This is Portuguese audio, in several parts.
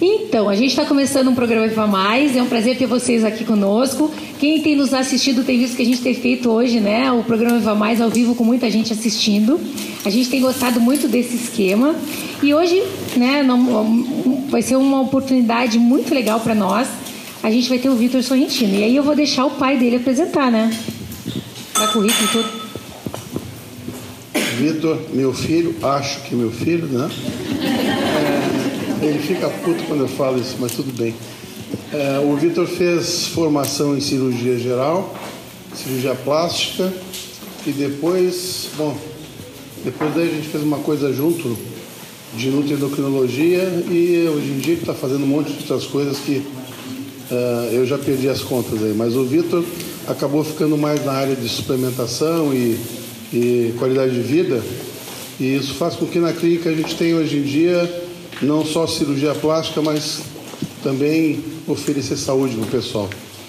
Então, a gente está começando um programa Viva Mais, é um prazer ter vocês aqui conosco. Quem tem nos assistido tem visto que a gente tem feito hoje, né, o programa Viva Mais ao vivo com muita gente assistindo. A gente tem gostado muito desse esquema e hoje, né, não, vai ser uma oportunidade muito legal para nós. A gente vai ter o Vitor Sorrentino e aí eu vou deixar o pai dele apresentar, né? Para currículo tudo. Vitor, meu filho, acho que meu filho, né? É, ele fica puto quando eu falo isso, mas tudo bem. É, o Vitor fez formação em cirurgia geral, cirurgia plástica e depois, bom, depois daí a gente fez uma coisa junto de nutriendocrinologia e hoje em dia está fazendo um monte de outras coisas que uh, eu já perdi as contas aí. Mas o Vitor acabou ficando mais na área de suplementação e, e qualidade de vida e isso faz com que na clínica a gente tenha hoje em dia não só cirurgia plástica, mas também oferecer saúde para o pessoal.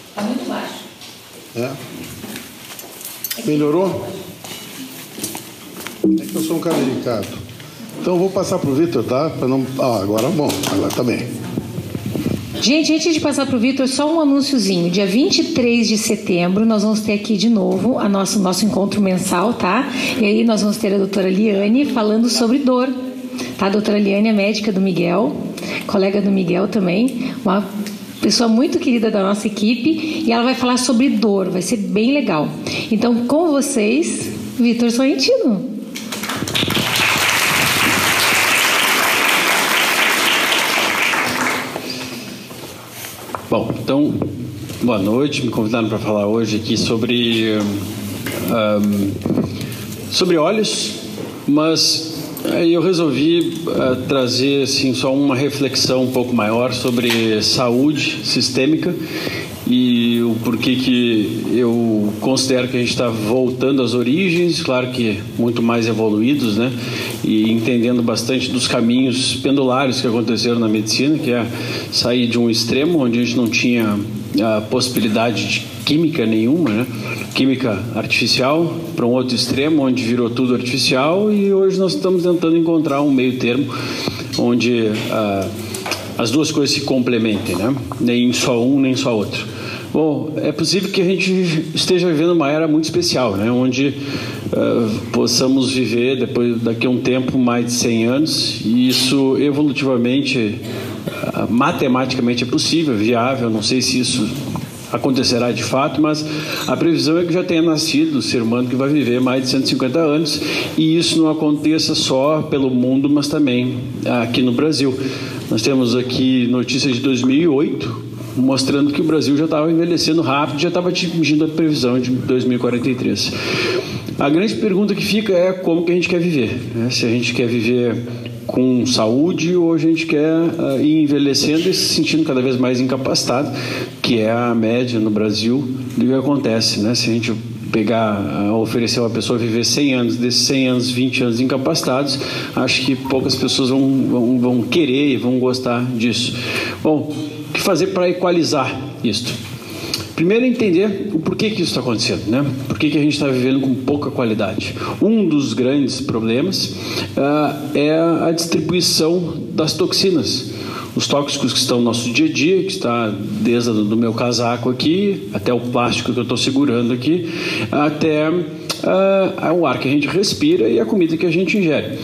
Está muito baixo. É? Melhorou? É que eu sou um cara delicado. Então eu vou passar para o Vitor, tá? Pra não... Ah, agora bom, agora tá bem. Gente, antes de passar para o Vitor, só um anúnciozinho. Dia 23 de setembro, nós vamos ter aqui de novo o nosso, nosso encontro mensal, tá? E aí nós vamos ter a doutora Liane falando sobre dor. Tá? A doutora Liane é médica do Miguel, colega do Miguel também, uma pessoa muito querida da nossa equipe, e ela vai falar sobre dor, vai ser bem legal. Então, com vocês, Vitor Sorrentino. Bom, então, boa noite. Me convidaram para falar hoje aqui sobre um, sobre olhos, mas aí eu resolvi uh, trazer assim só uma reflexão um pouco maior sobre saúde sistêmica e o porquê que eu considero que a gente está voltando às origens, claro que muito mais evoluídos, né? E entendendo bastante dos caminhos pendulares que aconteceram na medicina, que é sair de um extremo onde a gente não tinha a possibilidade de química nenhuma, né? Química artificial para um outro extremo onde virou tudo artificial e hoje nós estamos tentando encontrar um meio termo onde ah, as duas coisas se complementem, né? Nem só um nem só outro. Bom, é possível que a gente esteja vivendo uma era muito especial, né? onde uh, possamos viver depois daqui a um tempo mais de 100 anos e isso evolutivamente, uh, matematicamente é possível, viável. Não sei se isso acontecerá de fato, mas a previsão é que já tenha nascido o ser humano que vai viver mais de 150 anos e isso não aconteça só pelo mundo, mas também aqui no Brasil. Nós temos aqui notícias de 2008 mostrando que o Brasil já estava envelhecendo rápido, já estava atingindo a previsão de 2043. A grande pergunta que fica é como que a gente quer viver. Né? Se a gente quer viver com saúde ou a gente quer uh, ir envelhecendo e se sentindo cada vez mais incapacitado, que é a média no Brasil do que acontece. Né? Se a gente pegar, uh, oferecer uma pessoa viver 100 anos, desses 100 anos, 20 anos incapacitados, acho que poucas pessoas vão, vão, vão querer e vão gostar disso. Bom, o que fazer para equalizar isto? Primeiro, entender o porquê que isso está acontecendo, né? Por que, a gente está vivendo com pouca qualidade? Um dos grandes problemas uh, é a distribuição das toxinas. Os tóxicos que estão no nosso dia a dia, que está desde do meu casaco aqui, até o plástico que eu estou segurando aqui, até uh, o ar que a gente respira e a comida que a gente ingere.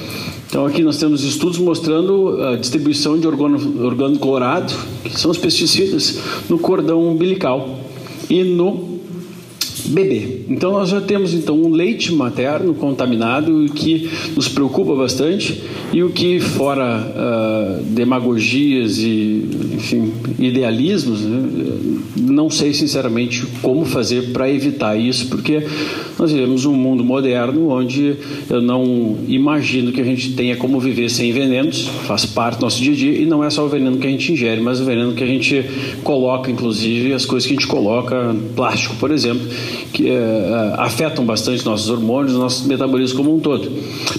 Então aqui nós temos estudos mostrando a distribuição de organo, organo clorado, que são os pesticidas, no cordão umbilical e no bebê. Então nós já temos então um leite materno contaminado que nos preocupa bastante e o que fora uh, demagogias e enfim idealismos, né, não sei sinceramente como fazer para evitar isso, porque nós vivemos um mundo moderno onde eu não imagino que a gente tenha como viver sem venenos, faz parte do nosso dia a dia e não é só o veneno que a gente ingere, mas o veneno que a gente coloca, inclusive as coisas que a gente coloca, plástico, por exemplo, que uh, afetam bastante nossos hormônios, nosso metabolismo como um todo.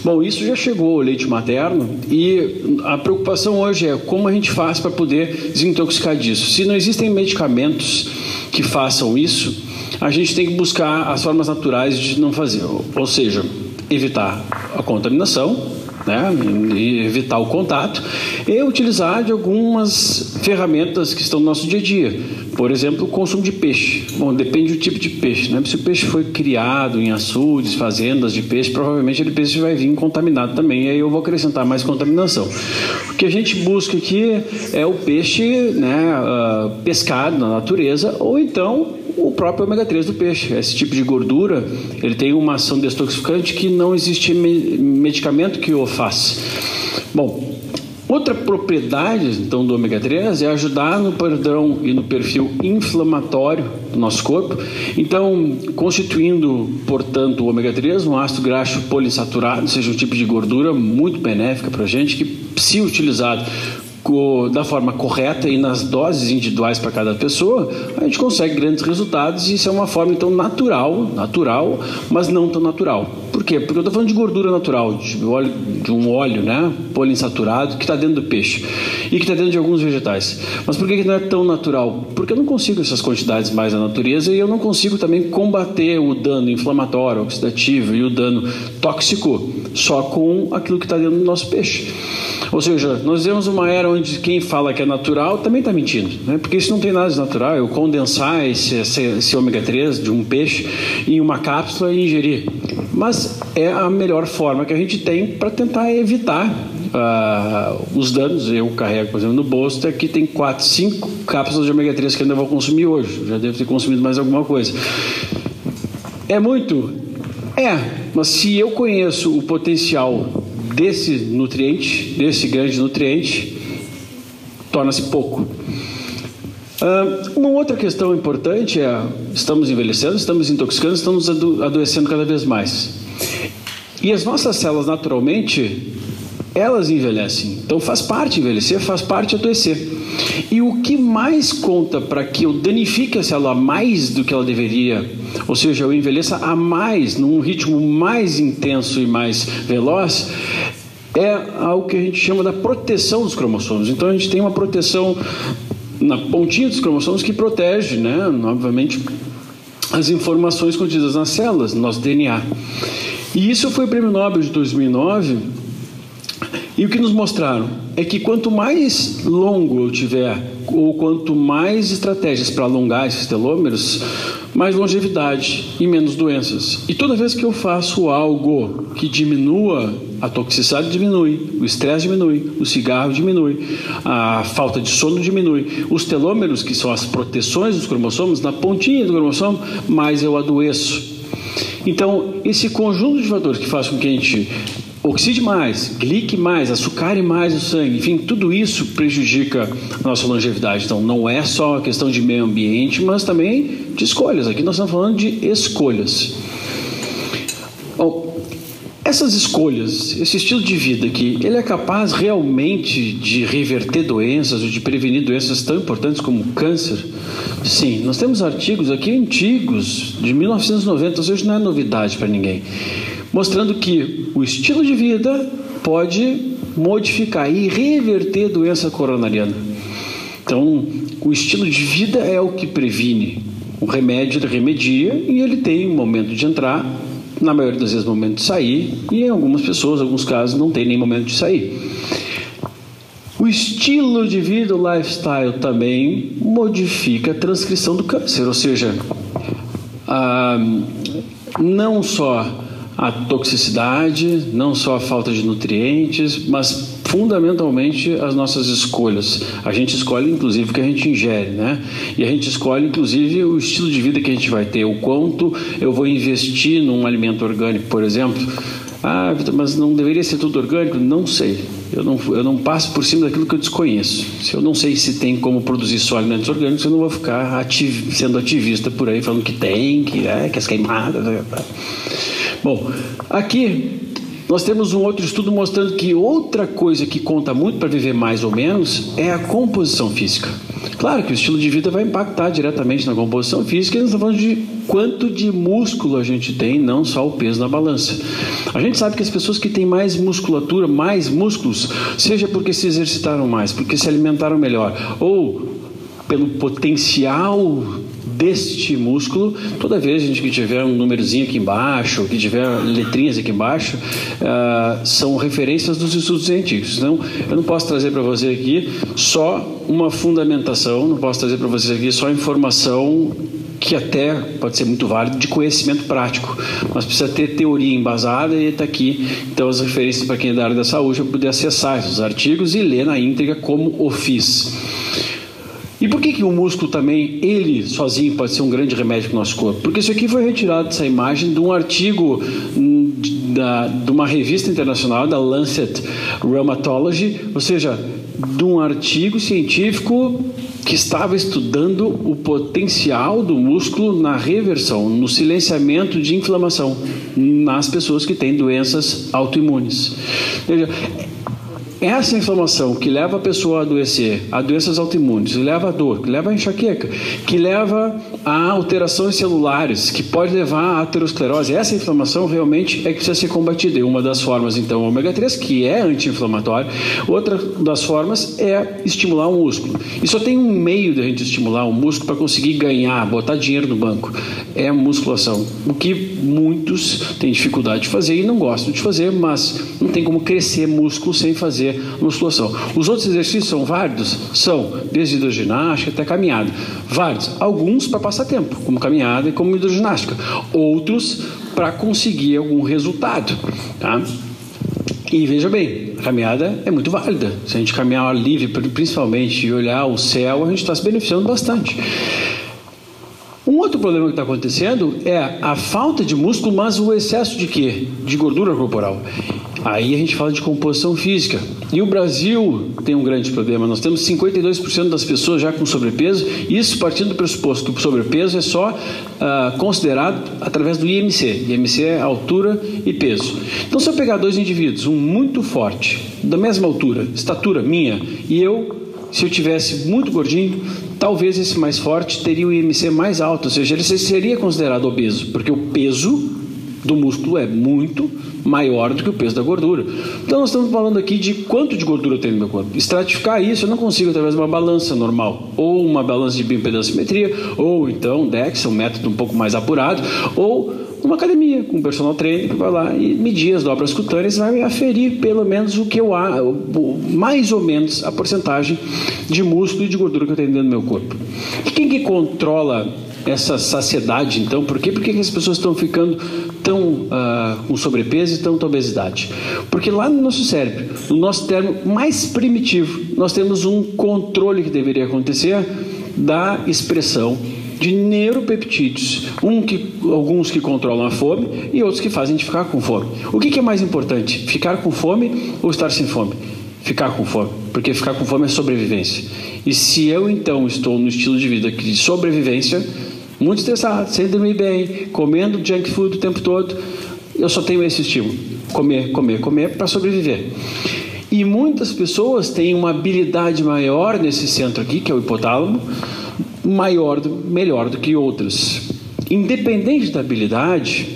Bom, isso já chegou ao leite materno e a preocupação hoje é como a gente faz para poder desintoxicar disso. Se não existem medicamentos que façam isso, a gente tem que buscar as formas naturais de não fazer, ou seja, evitar a contaminação, né, e evitar o contato, e utilizar de algumas ferramentas que estão no nosso dia a dia. Por exemplo, o consumo de peixe. Bom, depende do tipo de peixe. Né? Se o peixe foi criado em açudes, fazendas de peixe, provavelmente ele peixe vai vir contaminado também. E aí eu vou acrescentar mais contaminação. O que a gente busca aqui é o peixe né, uh, pescado na natureza ou então o próprio ômega 3 do peixe. Esse tipo de gordura, ele tem uma ação detoxificante que não existe medicamento que o faça. Bom, Outra propriedade, então, do ômega 3 é ajudar no padrão e no perfil inflamatório do nosso corpo. Então, constituindo, portanto, o ômega 3 um ácido graxo polissaturado, seja um tipo de gordura muito benéfica para a gente, que, se utilizado da forma correta e nas doses individuais para cada pessoa, a gente consegue grandes resultados e isso é uma forma então natural, natural, mas não tão natural. Por quê? Porque eu estou falando de gordura natural, de, óleo, de um óleo né, poliinsaturado que está dentro do peixe e que está dentro de alguns vegetais. Mas por que, que não é tão natural? Porque eu não consigo essas quantidades mais na natureza e eu não consigo também combater o dano inflamatório, oxidativo e o dano tóxico só com aquilo que está dentro do nosso peixe. Ou seja, nós vemos uma era onde quem fala que é natural também está mentindo, né? porque isso não tem nada de natural. Eu condensar esse, esse, esse ômega 3 de um peixe em uma cápsula e ingerir. Mas é a melhor forma que a gente tem para tentar evitar uh, os danos. Eu carrego, por exemplo, no bolso, aqui tem 4, 5 cápsulas de ômega 3 que ainda vou consumir hoje. Já devo ter consumido mais alguma coisa. É muito? É, mas se eu conheço o potencial desse nutriente, desse grande nutriente, torna-se pouco. Uh, uma outra questão importante é: estamos envelhecendo, estamos intoxicando, estamos adoecendo cada vez mais. E as nossas células, naturalmente, elas envelhecem. Então faz parte envelhecer, faz parte adoecer. E o que mais conta para que eu danifique a célula mais do que ela deveria, ou seja, eu envelheça a mais, num ritmo mais intenso e mais veloz, é algo que a gente chama da proteção dos cromossomos. Então a gente tem uma proteção na pontinha dos cromossomos que protege, né, obviamente, as informações contidas nas células, no nosso DNA. E isso foi o prêmio Nobel de 2009. E o que nos mostraram é que quanto mais longo eu tiver, ou quanto mais estratégias para alongar esses telômeros, mais longevidade e menos doenças. E toda vez que eu faço algo que diminua, a toxicidade diminui, o estresse diminui, o cigarro diminui, a falta de sono diminui, os telômeros, que são as proteções dos cromossomos, na pontinha do cromossomo, mais eu adoeço. Então, esse conjunto de fatores que faz com que a gente oxide mais, glique mais, açucare mais o sangue, enfim, tudo isso prejudica a nossa longevidade. Então, não é só a questão de meio ambiente, mas também de escolhas. Aqui nós estamos falando de escolhas. Bom, essas escolhas, esse estilo de vida aqui, ele é capaz realmente de reverter doenças ou de prevenir doenças tão importantes como câncer? Sim, nós temos artigos aqui antigos, de 1990, ou seja, não é novidade para ninguém mostrando que o estilo de vida pode modificar e reverter doença coronariana. Então, o estilo de vida é o que previne. O remédio ele remedia e ele tem um momento de entrar, na maioria das vezes momento de sair, e em algumas pessoas, em alguns casos, não tem nem momento de sair. O estilo de vida, o lifestyle também modifica a transcrição do câncer, ou seja, ah, não só a toxicidade, não só a falta de nutrientes, mas fundamentalmente as nossas escolhas. A gente escolhe inclusive o que a gente ingere, né? E a gente escolhe inclusive o estilo de vida que a gente vai ter, o quanto eu vou investir num alimento orgânico, por exemplo. Ah, mas não deveria ser tudo orgânico? Não sei. Eu não, eu não passo por cima daquilo que eu desconheço. Se eu não sei se tem como produzir só alimentos orgânicos, eu não vou ficar ativ, sendo ativista por aí falando que tem, que é, que as queimadas. Bom, aqui nós temos um outro estudo mostrando que outra coisa que conta muito para viver mais ou menos é a composição física. Claro que o estilo de vida vai impactar diretamente na composição física, e nós estamos falando de quanto de músculo a gente tem, não só o peso na balança. A gente sabe que as pessoas que têm mais musculatura, mais músculos, seja porque se exercitaram mais, porque se alimentaram melhor, ou pelo potencial deste músculo, toda vez gente que tiver um númerozinho aqui embaixo, que tiver letrinhas aqui embaixo, uh, são referências dos estudos científicos. Então, eu não posso trazer para você aqui só uma fundamentação, não posso trazer para vocês aqui só informação que até pode ser muito válido de conhecimento prático, mas precisa ter teoria embasada e está aqui. Então, as referências para quem é da área da saúde para poder acessar esses artigos e ler na íntegra como o fiz. E por que, que o músculo também, ele sozinho, pode ser um grande remédio para o nosso corpo? Porque isso aqui foi retirado dessa imagem de um artigo hum, da, de uma revista internacional, da Lancet Rheumatology, ou seja, de um artigo científico que estava estudando o potencial do músculo na reversão, no silenciamento de inflamação nas pessoas que têm doenças autoimunes. Veja, essa inflamação que leva a pessoa a adoecer, a doenças autoimunes, leva a dor, leva a enxaqueca, que leva a alterações celulares, que pode levar à aterosclerose, essa inflamação realmente é que precisa ser combatida. E uma das formas, então, o ômega 3, que é anti-inflamatório, outra das formas é estimular o músculo. E só tem um meio de a gente estimular o músculo para conseguir ganhar, botar dinheiro no banco, é musculação. O que muitos têm dificuldade de fazer e não gostam de fazer, mas não tem como crescer músculo sem fazer musculação. Os outros exercícios são válidos? São, desde hidroginástica até caminhada. Válidos. Alguns para passar tempo, como caminhada e como hidroginástica. Outros para conseguir algum resultado. Tá? E veja bem, a caminhada é muito válida. Se a gente caminhar livre, principalmente, e olhar o céu, a gente está se beneficiando bastante. Um outro problema que está acontecendo é a falta de músculo, mas o excesso de quê? De gordura corporal. Aí a gente fala de composição física. E o Brasil tem um grande problema. Nós temos 52% das pessoas já com sobrepeso, isso partindo do pressuposto que o sobrepeso é só uh, considerado através do IMC. IMC é altura e peso. Então, se eu pegar dois indivíduos, um muito forte, da mesma altura, estatura minha, e eu, se eu tivesse muito gordinho, talvez esse mais forte teria o IMC mais alto, ou seja, ele seria considerado obeso, porque o peso do músculo é muito maior do que o peso da gordura. Então nós estamos falando aqui de quanto de gordura tem no meu corpo. Estratificar isso eu não consigo através de uma balança normal, ou uma balança de bioimpedancimetria, ou então DEX, um método um pouco mais apurado, ou uma academia com um personal trainer que vai lá e medir as dobras cutâneas vai aferir pelo menos o que eu há, mais ou menos a porcentagem de músculo e de gordura que eu tenho dentro do meu corpo. E quem que controla essa saciedade, então? Por quê? Que as pessoas estão ficando tão uh, com sobrepeso e tanta obesidade? Porque lá no nosso cérebro, no nosso termo mais primitivo, nós temos um controle que deveria acontecer da expressão de neuropeptídeos, um que, alguns que controlam a fome e outros que fazem de ficar com fome. O que, que é mais importante, ficar com fome ou estar sem fome? Ficar com fome, porque ficar com fome é sobrevivência. E se eu então estou no estilo de vida de sobrevivência, muito estressado, sem dormir bem, comendo junk food o tempo todo, eu só tenho esse estímulo: comer, comer, comer para sobreviver. E muitas pessoas têm uma habilidade maior nesse centro aqui, que é o hipotálamo, maior, melhor do que outras. Independente da habilidade,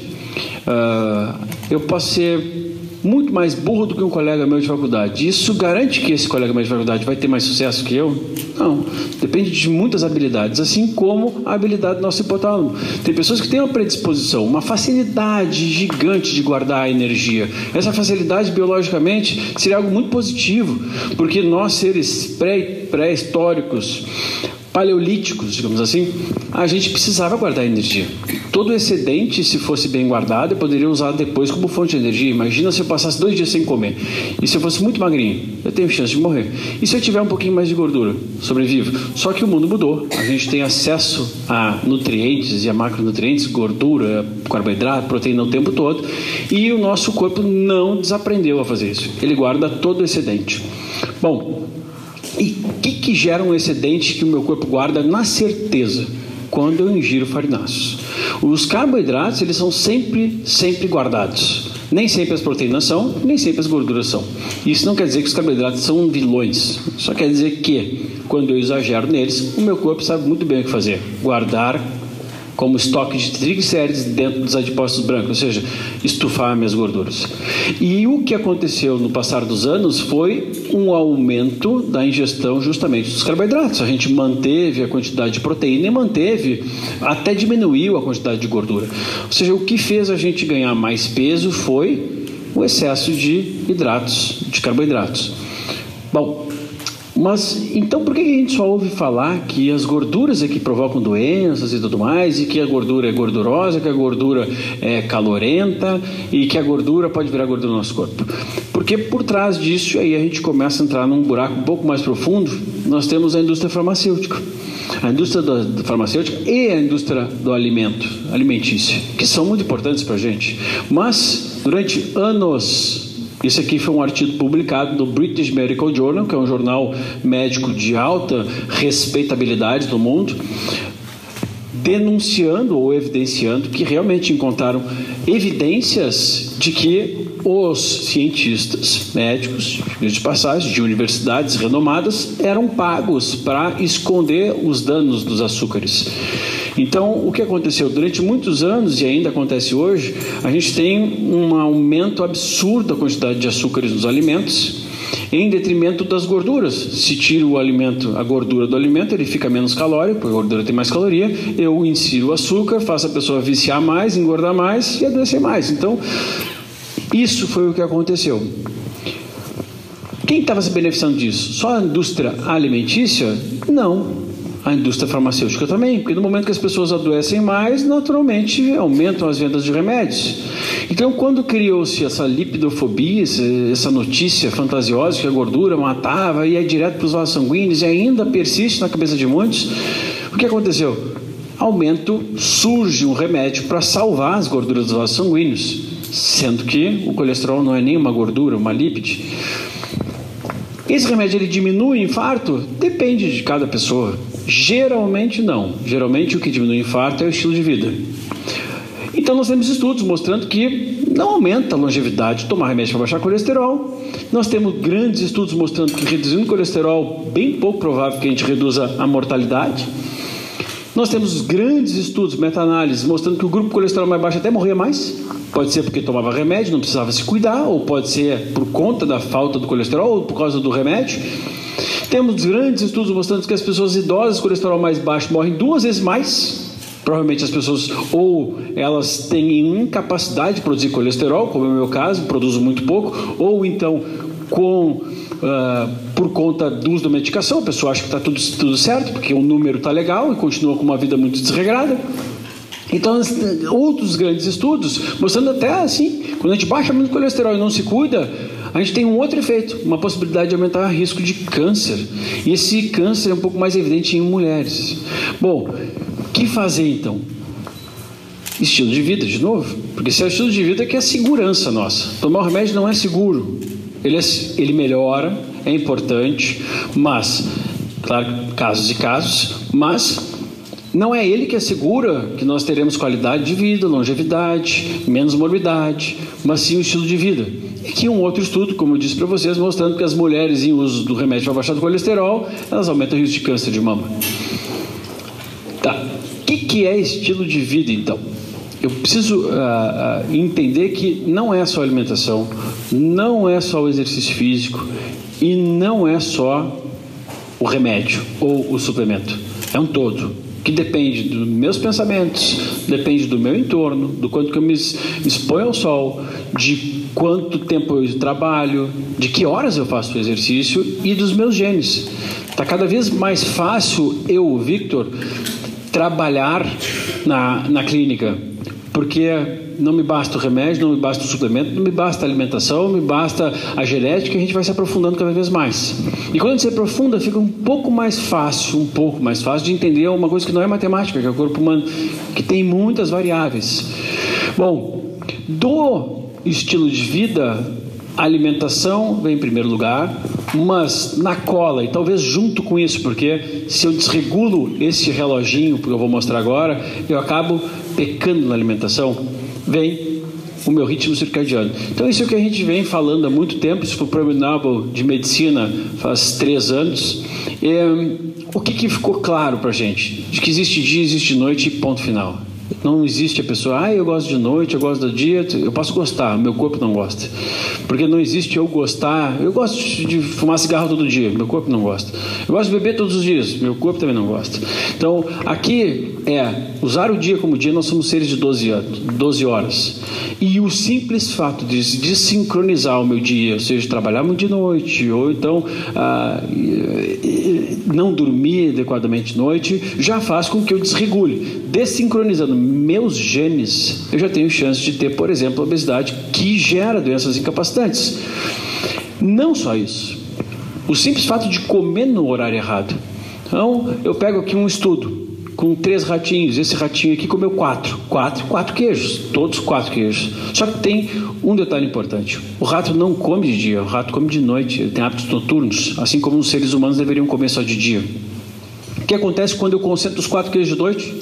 uh, eu posso ser muito mais burro do que um colega meu de faculdade. Isso garante que esse colega meu de faculdade vai ter mais sucesso que eu? Não. Depende de muitas habilidades, assim como a habilidade do nosso hipotálamo. Tem pessoas que têm uma predisposição, uma facilidade gigante de guardar a energia. Essa facilidade, biologicamente, seria algo muito positivo, porque nós, seres pré-históricos, paleolíticos, digamos assim, a gente precisava guardar energia. Todo excedente, se fosse bem guardado, eu poderia usar depois como fonte de energia. Imagina se eu passasse dois dias sem comer. E se eu fosse muito magrinho, eu tenho chance de morrer. E se eu tiver um pouquinho mais de gordura, sobrevivo. Só que o mundo mudou. A gente tem acesso a nutrientes e a macronutrientes, gordura, carboidrato, proteína o tempo todo. E o nosso corpo não desaprendeu a fazer isso. Ele guarda todo o excedente. Bom, e o que, que gera um excedente que o meu corpo guarda na certeza? Quando eu ingiro farináceos. Os carboidratos, eles são sempre, sempre guardados. Nem sempre as proteínas são, nem sempre as gorduras são. Isso não quer dizer que os carboidratos são vilões. Só quer dizer que, quando eu exagero neles, o meu corpo sabe muito bem o que fazer. Guardar como estoque de triglicérides dentro dos adipócitos brancos, ou seja, estufar minhas gorduras. E o que aconteceu no passar dos anos foi um aumento da ingestão justamente dos carboidratos. A gente manteve a quantidade de proteína e manteve, até diminuiu a quantidade de gordura. Ou seja, o que fez a gente ganhar mais peso foi o excesso de hidratos, de carboidratos. Bom, mas então por que a gente só ouve falar que as gorduras é que provocam doenças e tudo mais, e que a gordura é gordurosa, que a gordura é calorenta e que a gordura pode virar gordura no nosso corpo? Porque por trás disso aí a gente começa a entrar num buraco um pouco mais profundo. Nós temos a indústria farmacêutica. A indústria farmacêutica e a indústria do alimento, alimentício, que são muito importantes para a gente. Mas durante anos esse aqui foi um artigo publicado no British Medical Journal, que é um jornal médico de alta respeitabilidade do mundo, denunciando ou evidenciando que realmente encontraram evidências de que os cientistas médicos, de passagem, de universidades renomadas, eram pagos para esconder os danos dos açúcares. Então, o que aconteceu? Durante muitos anos, e ainda acontece hoje, a gente tem um aumento absurdo da quantidade de açúcares nos alimentos em detrimento das gorduras. Se tira o alimento, a gordura do alimento, ele fica menos calórico, porque a gordura tem mais caloria. Eu insiro o açúcar, faço a pessoa viciar mais, engordar mais e adoecer mais. Então, isso foi o que aconteceu. Quem estava se beneficiando disso? Só a indústria alimentícia? Não a indústria farmacêutica também, porque no momento que as pessoas adoecem mais, naturalmente aumentam as vendas de remédios. Então, quando criou-se essa lipidofobia, essa notícia fantasiosa que a gordura matava e é direto para os vasos sanguíneos e ainda persiste na cabeça de muitos, o que aconteceu? Aumento, surge um remédio para salvar as gorduras dos vasos sanguíneos, sendo que o colesterol não é nem uma gordura, uma lípide. Esse remédio ele diminui o infarto? Depende de cada pessoa. Geralmente não. Geralmente o que diminui o infarto é o estilo de vida. Então nós temos estudos mostrando que não aumenta a longevidade tomar remédio para baixar colesterol. Nós temos grandes estudos mostrando que reduzindo o colesterol, bem pouco provável que a gente reduza a mortalidade. Nós temos grandes estudos, meta-análises, mostrando que o grupo colesterol mais baixo até morria mais. Pode ser porque tomava remédio, não precisava se cuidar, ou pode ser por conta da falta do colesterol, ou por causa do remédio. Temos grandes estudos mostrando que as pessoas idosas com colesterol mais baixo morrem duas vezes mais. Provavelmente as pessoas ou elas têm incapacidade de produzir colesterol, como é o meu caso, produzo muito pouco, ou então com uh, por conta do uso da medicação, a pessoa acha que está tudo, tudo certo, porque o número está legal e continua com uma vida muito desregrada. Então, outros grandes estudos mostrando até assim, quando a gente baixa muito colesterol e não se cuida, a gente tem um outro efeito, uma possibilidade de aumentar o risco de câncer. E esse câncer é um pouco mais evidente em mulheres. Bom, que fazer então? Estilo de vida, de novo. Porque se é o estilo de vida que é a segurança nossa. Tomar o remédio não é seguro. Ele, é, ele melhora, é importante, mas, claro, casos e casos, mas não é ele que assegura que nós teremos qualidade de vida, longevidade, menos morbidade, mas sim o estilo de vida. E aqui um outro estudo, como eu disse para vocês, mostrando que as mulheres em uso do remédio para baixar o colesterol, elas aumentam o risco de câncer de mama. Tá. O que, que é estilo de vida, então? Eu preciso uh, uh, entender que não é só alimentação, não é só o exercício físico e não é só o remédio ou o suplemento. É um todo que depende dos meus pensamentos, depende do meu entorno, do quanto que eu me exponho ao sol, de quanto tempo eu trabalho, de que horas eu faço o exercício e dos meus genes. Está cada vez mais fácil eu, Victor, trabalhar na, na clínica, porque não me basta o remédio, não me basta o suplemento, não me basta a alimentação, não me basta a genética, a gente vai se aprofundando cada vez mais. E quando a gente se aprofunda, fica um pouco mais fácil, um pouco mais fácil de entender uma coisa que não é matemática, que é o corpo humano, que tem muitas variáveis. Bom, do estilo de vida, alimentação vem em primeiro lugar, mas na cola, e talvez junto com isso, porque se eu desregulo esse reloginho, que eu vou mostrar agora, eu acabo pecando na alimentação vem o meu ritmo circadiano. Então, isso é o que a gente vem falando há muito tempo. Isso foi o Prêmio Nobel de Medicina faz três anos. É, o que, que ficou claro para a gente? De que existe dia, existe noite e ponto final. Não existe a pessoa, ah, eu gosto de noite, eu gosto do dia, eu posso gostar, meu corpo não gosta. Porque não existe eu gostar, eu gosto de fumar cigarro todo dia, meu corpo não gosta. Eu gosto de beber todos os dias, meu corpo também não gosta. Então, aqui é usar o dia como dia, nós somos seres de 12, 12 horas. E o simples fato de desincronizar o meu dia, ou seja, trabalhar muito de noite, ou então ah, não dormir adequadamente de noite, já faz com que eu desregule. Desincronizando meus genes, eu já tenho chance de ter, por exemplo, obesidade que gera doenças incapacitantes. Não só isso. O simples fato de comer no horário errado. Então, eu pego aqui um estudo com três ratinhos. Esse ratinho aqui comeu quatro. Quatro, quatro queijos. Todos quatro queijos. Só que tem um detalhe importante. O rato não come de dia, o rato come de noite. Ele tem hábitos noturnos, assim como os seres humanos deveriam comer só de dia. O que acontece quando eu concentro os quatro queijos de noite?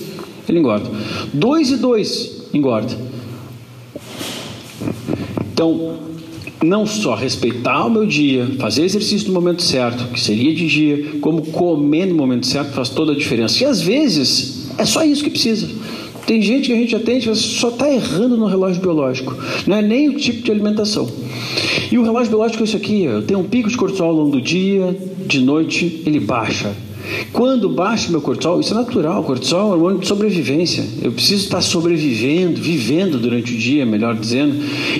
Ele engorda. Dois e dois engorda. Então, não só respeitar o meu dia, fazer exercício no momento certo, que seria de dia, como comer no momento certo faz toda a diferença. E às vezes é só isso que precisa. Tem gente que a gente atende, mas só está errando no relógio biológico. Não é nem o tipo de alimentação. E o relógio biológico é isso aqui: eu tenho um pico de cortisol ao longo do dia, de noite ele baixa. Quando baixa meu cortisol, isso é natural, cortisol é um hormônio de sobrevivência. Eu preciso estar sobrevivendo, vivendo durante o dia, melhor dizendo.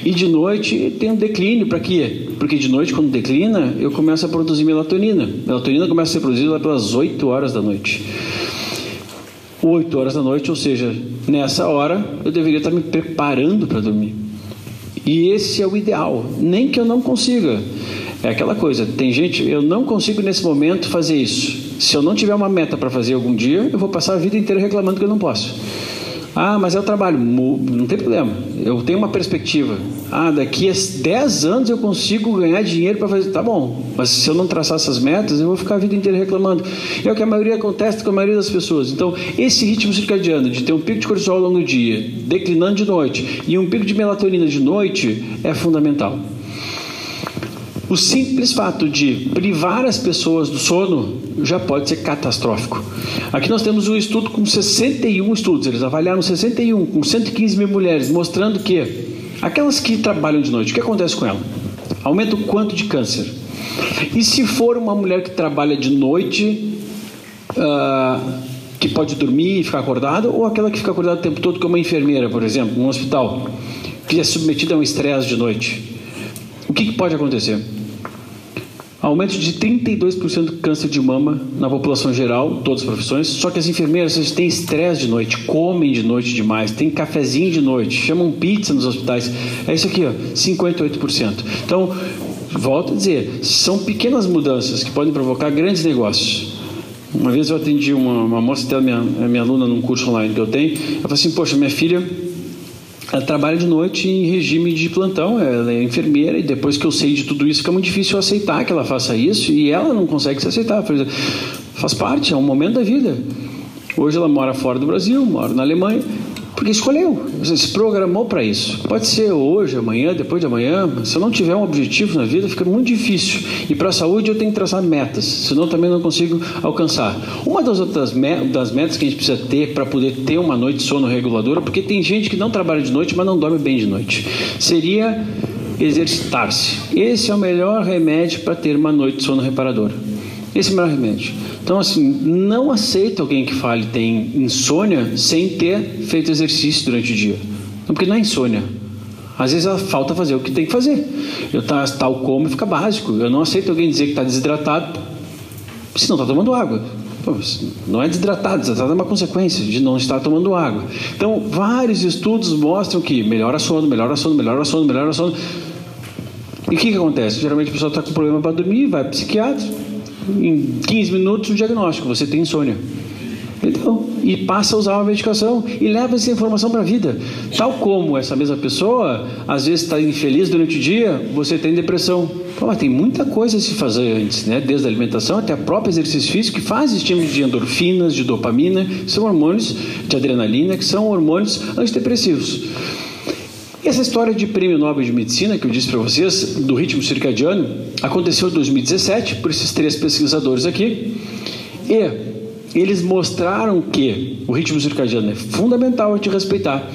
E de noite tem um declínio, para quê? Porque de noite, quando declina, eu começo a produzir melatonina. Melatonina começa a ser produzida lá pelas 8 horas da noite. 8 horas da noite, ou seja, nessa hora eu deveria estar me preparando para dormir. E esse é o ideal, nem que eu não consiga. É aquela coisa, tem gente, eu não consigo nesse momento fazer isso. Se eu não tiver uma meta para fazer algum dia, eu vou passar a vida inteira reclamando que eu não posso. Ah, mas é o trabalho. Não tem problema. Eu tenho uma perspectiva. Ah, daqui a 10 anos eu consigo ganhar dinheiro para fazer. Tá bom. Mas se eu não traçar essas metas, eu vou ficar a vida inteira reclamando. É o que a maioria acontece com a maioria das pessoas. Então, esse ritmo circadiano de ter um pico de cortisol ao longo do dia, declinando de noite, e um pico de melatonina de noite é fundamental. O simples fato de privar as pessoas do sono já pode ser catastrófico. Aqui nós temos um estudo com 61 estudos, eles avaliaram 61 com 115 mil mulheres, mostrando que aquelas que trabalham de noite, o que acontece com ela? Aumenta o quanto de câncer. E se for uma mulher que trabalha de noite, uh, que pode dormir e ficar acordada, ou aquela que fica acordada o tempo todo, como uma enfermeira, por exemplo, num hospital, que é submetida a um estresse de noite, o que, que pode acontecer? Aumento de 32% do câncer de mama na população geral, todas as profissões. Só que as enfermeiras têm estresse de noite, comem de noite demais, tem cafezinho de noite, chamam pizza nos hospitais. É isso aqui, ó, 58%. Então, volto a dizer, são pequenas mudanças que podem provocar grandes negócios. Uma vez eu atendi uma, uma moça, até minha, minha aluna num curso online que eu tenho, ela falou assim, poxa, minha filha ela trabalha de noite em regime de plantão, ela é enfermeira e depois que eu sei de tudo isso fica muito difícil aceitar que ela faça isso e ela não consegue se aceitar. Faz parte, é um momento da vida. Hoje ela mora fora do Brasil, mora na Alemanha porque escolheu, se programou para isso. Pode ser hoje, amanhã, depois de amanhã. Se eu não tiver um objetivo na vida, fica muito difícil. E para a saúde eu tenho que traçar metas, senão também não consigo alcançar. Uma das outras das metas que a gente precisa ter para poder ter uma noite de sono reguladora, porque tem gente que não trabalha de noite, mas não dorme bem de noite, seria exercitar-se. Esse é o melhor remédio para ter uma noite de sono reparadora. Esse é o melhor remédio. Então, assim, não aceito alguém que fale tem insônia sem ter feito exercício durante o dia. Porque não é insônia. Às vezes falta fazer o que tem que fazer. Eu tá, tal como fica básico. Eu não aceito alguém dizer que está desidratado se não está tomando água. Pô, não é desidratado, desidratado é uma consequência de não estar tomando água. Então, vários estudos mostram que melhora sono, melhora sono, melhora sono, melhora sono. E o que, que acontece? Geralmente a pessoa está com problema para dormir, vai para psiquiatra, em 15 minutos o diagnóstico, você tem insônia. Então, e passa a usar uma medicação e leva essa informação para a vida. Tal como essa mesma pessoa, às vezes está infeliz durante o dia, você tem depressão. Pô, mas tem muita coisa a se fazer antes, né? Desde a alimentação até o próprio exercício físico, que faz estímulo de endorfinas, de dopamina, são hormônios de adrenalina, que são hormônios antidepressivos. Essa história de prêmio Nobel de Medicina que eu disse para vocês, do ritmo circadiano, aconteceu em 2017 por esses três pesquisadores aqui. E eles mostraram que o ritmo circadiano é fundamental a te respeitar.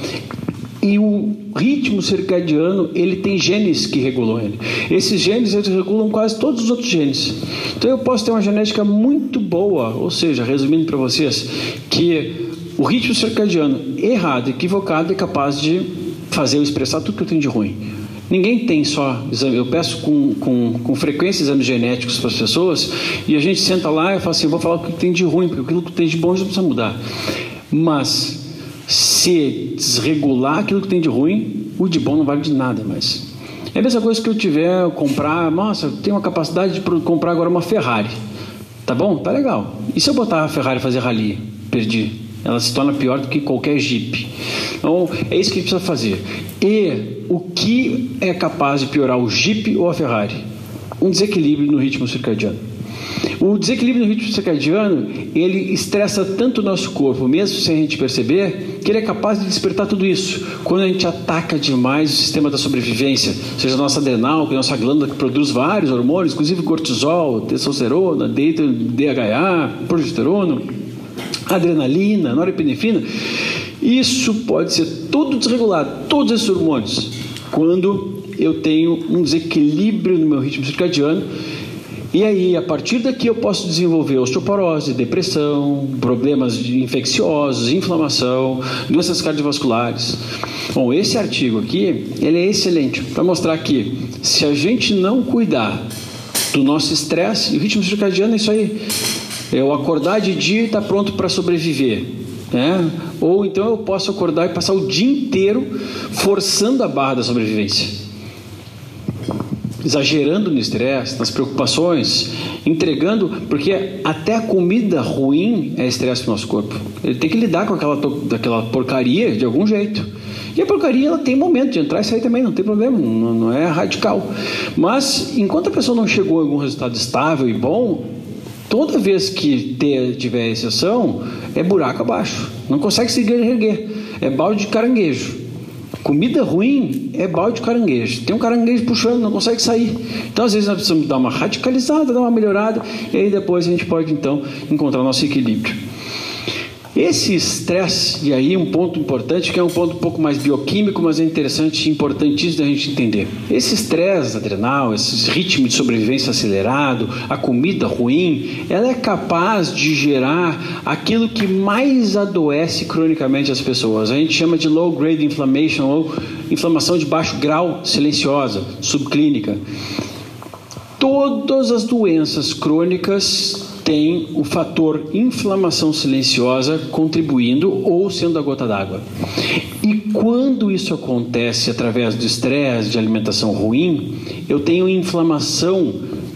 E o ritmo circadiano, ele tem genes que regulam ele. Esses genes, eles regulam quase todos os outros genes. Então eu posso ter uma genética muito boa, ou seja, resumindo para vocês, que o ritmo circadiano errado, equivocado, é capaz de fazer eu expressar tudo que eu tenho de ruim. Ninguém tem só exame. Eu peço com, com, com frequência exames genéticos para as pessoas e a gente senta lá e fala assim: eu vou falar o que tem de ruim, porque aquilo que tem de bom já precisa mudar. Mas se desregular aquilo que tem de ruim, o de bom não vale de nada mais. É a mesma coisa que eu tiver comprar, nossa, eu tenho uma capacidade de comprar agora uma Ferrari. Tá bom? Tá legal. E se eu botar a Ferrari fazer rally? Perdi. Ela se torna pior do que qualquer Jeep. Então, é isso que precisa fazer. E o que é capaz de piorar o Jeep ou a Ferrari? Um desequilíbrio no ritmo circadiano. O desequilíbrio no ritmo circadiano, ele estressa tanto o nosso corpo, mesmo sem a gente perceber, que ele é capaz de despertar tudo isso. Quando a gente ataca demais o sistema da sobrevivência, seja a nossa adrenal, que é a nossa glândula que produz vários hormônios, inclusive cortisol, testosterona, DHA, progesterona, adrenalina, norepinefrina, isso pode ser tudo desregulado, todos esses hormônios, quando eu tenho um desequilíbrio no meu ritmo circadiano e aí, a partir daqui, eu posso desenvolver osteoporose, depressão, problemas infecciosos, inflamação, doenças cardiovasculares. Bom, esse artigo aqui, ele é excelente para mostrar que se a gente não cuidar do nosso estresse, e o ritmo circadiano é isso aí. Eu acordar de dia e estar tá pronto para sobreviver. Né? Ou então eu posso acordar e passar o dia inteiro forçando a barra da sobrevivência exagerando no estresse, nas preocupações, entregando, porque até a comida ruim é estresse para nosso corpo. Ele tem que lidar com aquela, aquela porcaria de algum jeito. E a porcaria ela tem momento de entrar e sair também, não tem problema, não, não é radical. Mas enquanto a pessoa não chegou a algum resultado estável e bom, toda vez que ter, tiver exceção, é buraco abaixo. Não consegue se erguer. É balde de caranguejo. Comida ruim é balde de caranguejo. Tem um caranguejo puxando, não consegue sair. Então, às vezes, nós precisamos dar uma radicalizada, dar uma melhorada, e aí depois a gente pode, então, encontrar nosso equilíbrio. Esse estresse, e aí um ponto importante, que é um ponto um pouco mais bioquímico, mas é interessante e importantíssimo da gente entender. Esse estresse adrenal, esse ritmo de sobrevivência acelerado, a comida ruim, ela é capaz de gerar aquilo que mais adoece cronicamente as pessoas. A gente chama de low grade inflammation ou inflamação de baixo grau silenciosa, subclínica. Todas as doenças crônicas tem o fator inflamação silenciosa contribuindo ou sendo a gota d'água. E quando isso acontece através do estresse, de alimentação ruim, eu tenho inflamação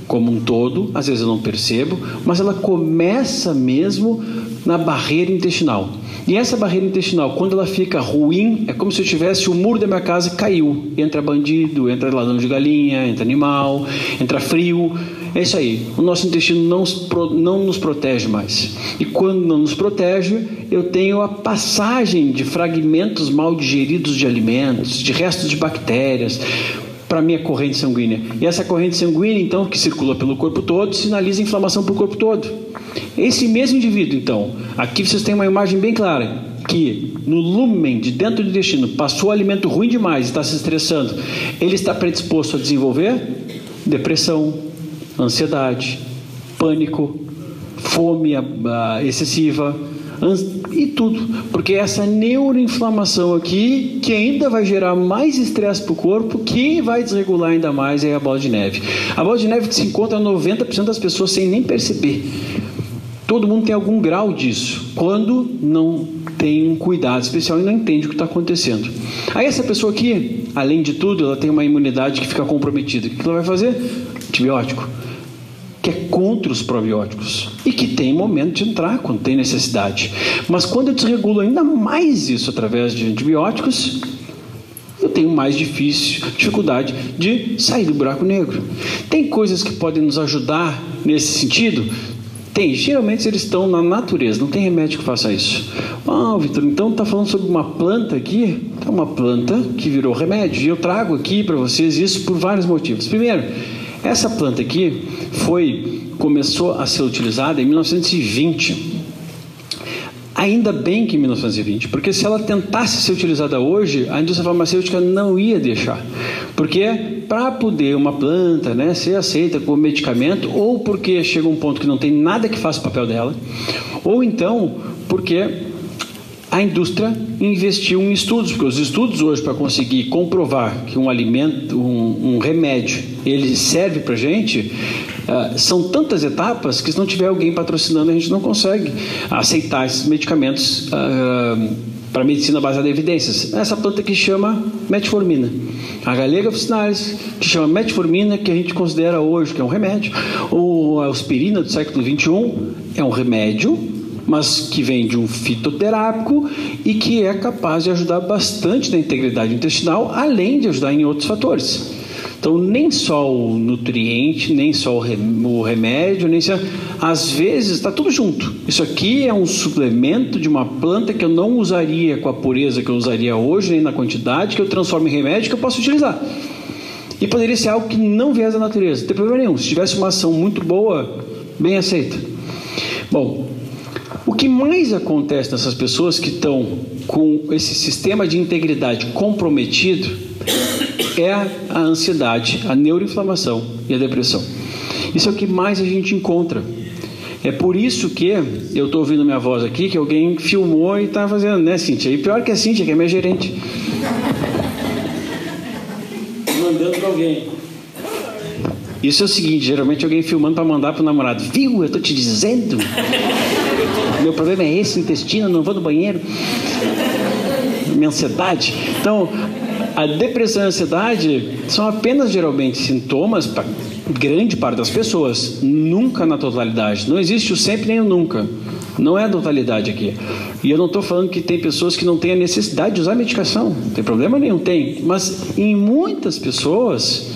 como um todo, às vezes eu não percebo, mas ela começa mesmo na barreira intestinal. E essa barreira intestinal, quando ela fica ruim, é como se eu tivesse o muro da minha casa caiu. Entra bandido, entra ladrão de galinha, entra animal, entra frio. É isso aí. O nosso intestino não, não nos protege mais. E quando não nos protege, eu tenho a passagem de fragmentos mal digeridos de alimentos, de restos de bactérias, para minha corrente sanguínea. E essa corrente sanguínea, então, que circula pelo corpo todo, sinaliza inflamação para o corpo todo. Esse mesmo indivíduo, então, aqui vocês têm uma imagem bem clara, que no lumen de dentro do intestino passou alimento ruim demais, está se estressando, ele está predisposto a desenvolver depressão, ansiedade, pânico, fome excessiva, e tudo, porque essa neuroinflamação aqui, que ainda vai gerar mais estresse para o corpo, que vai desregular ainda mais é a bola de neve. A bola de neve que se encontra 90% das pessoas sem nem perceber. Todo mundo tem algum grau disso, quando não tem um cuidado especial e não entende o que está acontecendo. Aí essa pessoa aqui, além de tudo, ela tem uma imunidade que fica comprometida. O que ela vai fazer? Antibiótico que é contra os probióticos e que tem momento de entrar quando tem necessidade. Mas quando eu desregulo ainda mais isso através de antibióticos, eu tenho mais difícil, dificuldade de sair do buraco negro. Tem coisas que podem nos ajudar nesse sentido? Tem, geralmente eles estão na natureza, não tem remédio que faça isso. Ah, Vitor, então está falando sobre uma planta aqui? É uma planta que virou remédio. E eu trago aqui para vocês isso por vários motivos. Primeiro, essa planta aqui foi começou a ser utilizada em 1920 Ainda bem que em 1920, porque se ela tentasse ser utilizada hoje, a indústria farmacêutica não ia deixar. Porque para poder uma planta né, ser aceita como medicamento, ou porque chega um ponto que não tem nada que faça o papel dela, ou então porque a indústria investiu em estudos, porque os estudos hoje para conseguir comprovar que um alimento, um, um remédio, ele serve para gente, uh, são tantas etapas que se não tiver alguém patrocinando a gente não consegue aceitar esses medicamentos uh, para medicina baseada em evidências. Essa planta que chama metformina, a galega officinalis, que chama metformina, que a gente considera hoje que é um remédio, ou a aspirina do século 21 é um remédio mas que vem de um fitoterápico e que é capaz de ajudar bastante na integridade intestinal, além de ajudar em outros fatores. Então, nem só o nutriente, nem só o remédio, nem só. Às vezes está tudo junto. Isso aqui é um suplemento de uma planta que eu não usaria com a pureza que eu usaria hoje, nem na quantidade, que eu transformo em remédio que eu posso utilizar. E poderia ser algo que não viesse da natureza, não tem problema nenhum. Se tivesse uma ação muito boa, bem aceita. Bom, o que mais acontece nessas pessoas que estão com esse sistema de integridade comprometido é a ansiedade, a neuroinflamação e a depressão. Isso é o que mais a gente encontra. É por isso que eu estou ouvindo minha voz aqui, que alguém filmou e está fazendo, né, Cíntia? E pior que a Cíntia, que é minha gerente. Mandando para alguém. Isso é o seguinte, geralmente alguém filmando para mandar para o namorado. Viu? Eu estou te dizendo. Meu problema é esse, intestino, não vou no banheiro. Minha ansiedade. Então, a depressão e a ansiedade são apenas geralmente sintomas para grande parte das pessoas, nunca na totalidade. Não existe o sempre nem o nunca. Não é a totalidade aqui. E eu não estou falando que tem pessoas que não têm a necessidade de usar medicação. Não tem problema nenhum, tem. Mas em muitas pessoas,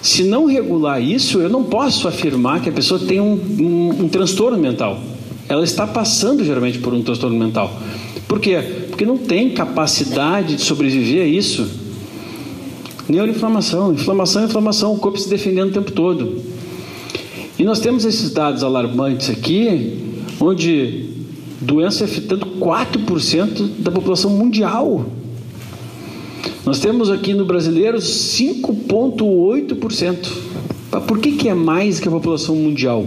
se não regular isso, eu não posso afirmar que a pessoa tem um, um, um transtorno mental ela está passando geralmente por um transtorno mental. Por quê? Porque não tem capacidade de sobreviver a isso. Neuroinflamação, inflamação, inflamação, o corpo se defendendo o tempo todo. E nós temos esses dados alarmantes aqui, onde doença afetando 4% da população mundial. Nós temos aqui no brasileiro 5,8%. Por que, que é mais que a população mundial?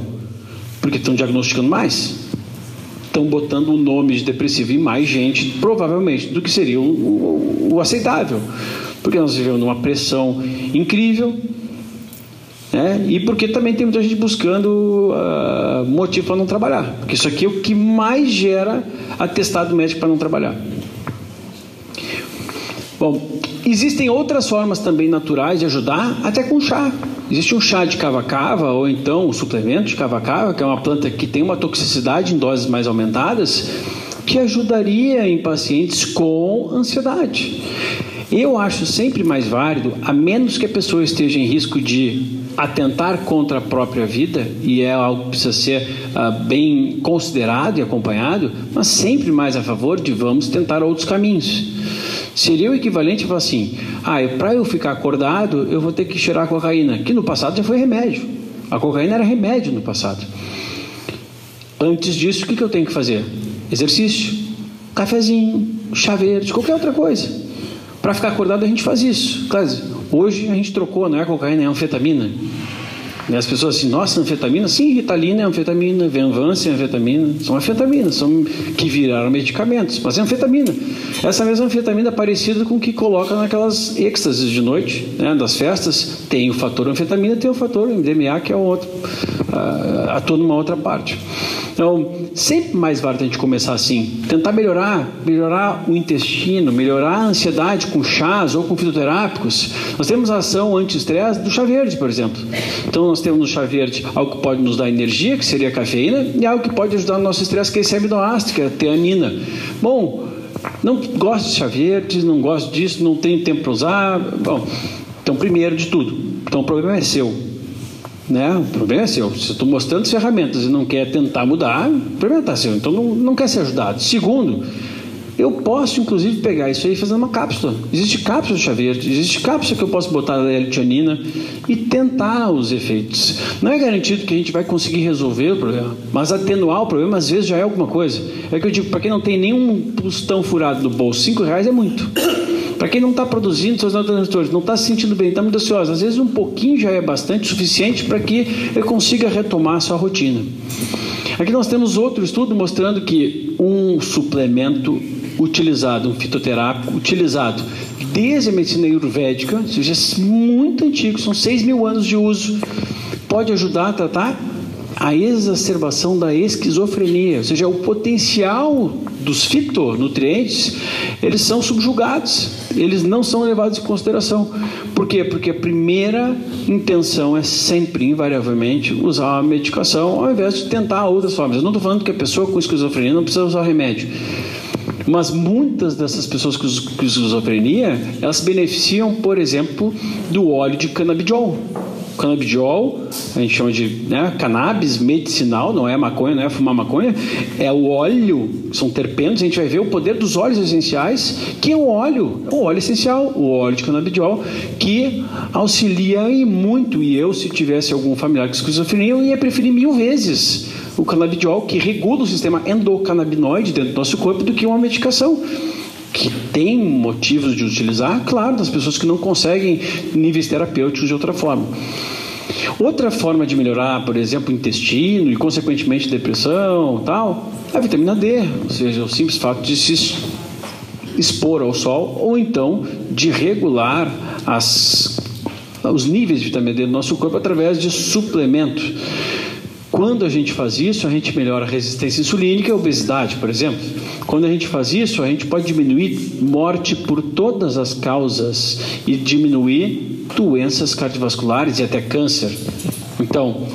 Porque estão diagnosticando mais? estão botando o nome de depressivo em mais gente, provavelmente, do que seria o, o, o aceitável. Porque nós vivemos numa pressão incrível, né? e porque também tem muita gente buscando uh, motivo para não trabalhar. Porque isso aqui é o que mais gera atestado médico para não trabalhar. Bom, existem outras formas também naturais de ajudar, até com chá. Existe um chá de cava-cava ou então um suplemento de cava-cava, que é uma planta que tem uma toxicidade em doses mais aumentadas, que ajudaria em pacientes com ansiedade. Eu acho sempre mais válido, a menos que a pessoa esteja em risco de atentar contra a própria vida, e é algo que precisa ser uh, bem considerado e acompanhado, mas sempre mais a favor de vamos tentar outros caminhos. Seria o equivalente a falar assim: ah, para eu ficar acordado, eu vou ter que cheirar cocaína, que no passado já foi remédio. A cocaína era remédio no passado. Antes disso, o que, que eu tenho que fazer? Exercício, cafezinho, chá verde, qualquer outra coisa. Para ficar acordado, a gente faz isso. Claro, hoje a gente trocou, não é cocaína, é anfetamina. As pessoas assim, nossa, anfetamina? Sim, Ritalina é anfetamina, Venvance é anfetamina. São anfetaminas, são que viraram medicamentos, mas é anfetamina. Essa mesma anfetamina é parecida com o que coloca naquelas êxtases de noite, né, das festas, tem o fator anfetamina, tem o fator MDMA, que é o outro, atua numa outra parte. Então, sempre mais vale a gente começar assim, tentar melhorar, melhorar o intestino, melhorar a ansiedade com chás ou com fitoterápicos. Nós temos a ação anti-estresse do chá verde, por exemplo. Então, nós temos no chá verde algo que pode nos dar energia, que seria a cafeína, e algo que pode ajudar no nosso estresse, que é esse aminoácido, que é a teanina. Bom, não gosto de chá verde, não gosto disso, não tenho tempo para usar. Bom, então, primeiro de tudo, então o problema é seu. Né? O problema é seu. Se eu estou mostrando ferramentas e não quer tentar mudar, o problema está seu. Então não, não quer ser ajudado. Segundo, Eu posso, inclusive, pegar isso aí e fazer uma cápsula. Existe cápsula de chá verde, existe cápsula que eu posso botar da L-tianina e tentar os efeitos. Não é garantido que a gente vai conseguir resolver o problema, mas atenuar o problema às vezes já é alguma coisa. É que eu digo, para quem não tem nenhum tostão furado no bolso, cinco reais é muito. Para quem não está produzindo seus neurotransmissores, não está se sentindo bem, está muito ansioso, às vezes um pouquinho já é bastante suficiente para que ele consiga retomar a sua rotina. Aqui nós temos outro estudo mostrando que um suplemento utilizado, um fitoterápico utilizado desde a medicina ayurvédica, ou seja, muito antigo, são 6 mil anos de uso, pode ajudar a tratar a exacerbação da esquizofrenia, ou seja, o potencial dos fitonutrientes, eles são subjugados, eles não são levados em consideração. Por quê? Porque a primeira intenção é sempre, invariavelmente, usar a medicação ao invés de tentar outras formas. Eu não estou falando que a pessoa com esquizofrenia não precisa usar remédio. Mas muitas dessas pessoas com esquizofrenia, elas beneficiam, por exemplo, do óleo de canabidiol. Canabidiol, a gente chama de né, cannabis medicinal, não é maconha, não é fumar maconha, é o óleo, são terpenos, a gente vai ver o poder dos óleos essenciais, que é o óleo, o óleo essencial, o óleo de canabidiol, que auxilia e muito, e eu, se tivesse algum familiar com esquizofrenia, eu ia preferir mil vezes o canabidiol, que regula o sistema endocannabinoide dentro do nosso corpo, do que uma medicação que tem motivos de utilizar, claro, das pessoas que não conseguem níveis terapêuticos de outra forma. Outra forma de melhorar, por exemplo, o intestino e, consequentemente, depressão tal, é a vitamina D, ou seja, o simples fato de se expor ao sol ou então de regular as, os níveis de vitamina D no nosso corpo através de suplemento. Quando a gente faz isso, a gente melhora a resistência insulínica e a obesidade, por exemplo. Quando a gente faz isso, a gente pode diminuir morte por todas as causas e diminuir doenças cardiovasculares e até câncer. Então,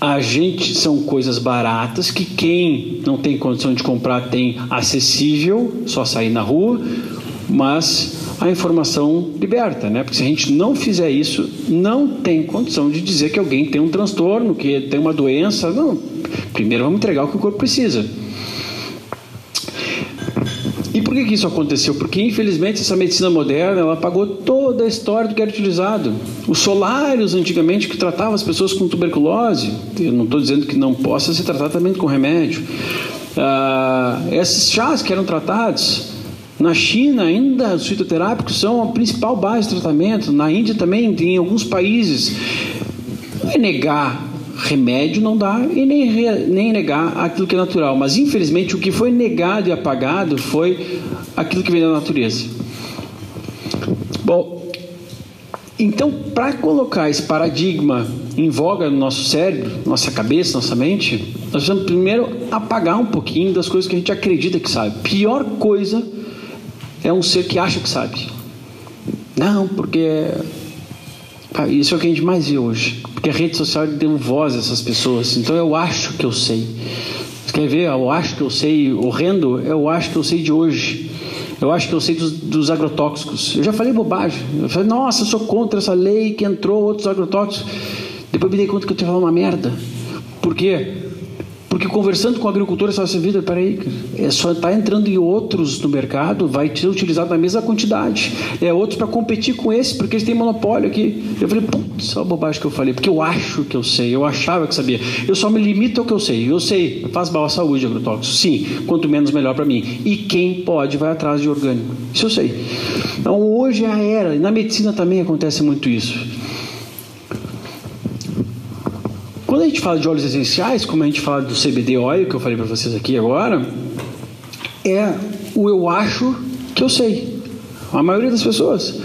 a gente são coisas baratas que quem não tem condição de comprar tem acessível, só sair na rua, mas a informação liberta, né? Porque se a gente não fizer isso, não tem condição de dizer que alguém tem um transtorno, que tem uma doença. Não. Primeiro vamos entregar o que o corpo precisa. E por que, que isso aconteceu? Porque infelizmente essa medicina moderna ela apagou toda a história do que era utilizado. Os solários antigamente que tratavam as pessoas com tuberculose, eu não estou dizendo que não possa ser tratado também com remédio. Ah, esses chás que eram tratados, na China, ainda os fitoterápicos são a principal base de tratamento. Na Índia também, em alguns países. Não é negar remédio, não dá, e nem, nem negar aquilo que é natural. Mas, infelizmente, o que foi negado e apagado foi aquilo que vem da natureza. Bom, então, para colocar esse paradigma em voga no nosso cérebro, nossa cabeça, nossa mente, nós precisamos primeiro apagar um pouquinho das coisas que a gente acredita que sabe. Pior coisa é um ser que acha que sabe. Não, porque isso é o que a gente mais vê hoje. Porque a rede social deu voz a essas pessoas. Então eu acho que eu sei. Você quer ver? Eu acho que eu sei horrendo. Eu acho que eu sei de hoje. Eu acho que eu sei dos, dos agrotóxicos. Eu já falei bobagem. Eu falei, nossa, eu sou contra essa lei que entrou outros agrotóxicos. Depois me dei conta que eu tinha falado uma merda. Por quê? Porque conversando com o agricultor, essa assim, vida, peraí, é só está entrando em outros no mercado, vai ser utilizado na mesma quantidade. É outros para competir com esse, porque eles têm monopólio aqui. Eu falei, putz, só bobagem que eu falei, porque eu acho que eu sei, eu achava que sabia. Eu só me limito ao que eu sei. Eu sei, faz mal à saúde agrotóxico. Sim, quanto menos melhor para mim. E quem pode vai atrás de orgânico. Isso eu sei. Então hoje é a era, e na medicina também acontece muito isso. Quando a gente fala de óleos essenciais, como a gente fala do CBD óleo, que eu falei para vocês aqui agora, é o eu acho que eu sei. A maioria das pessoas.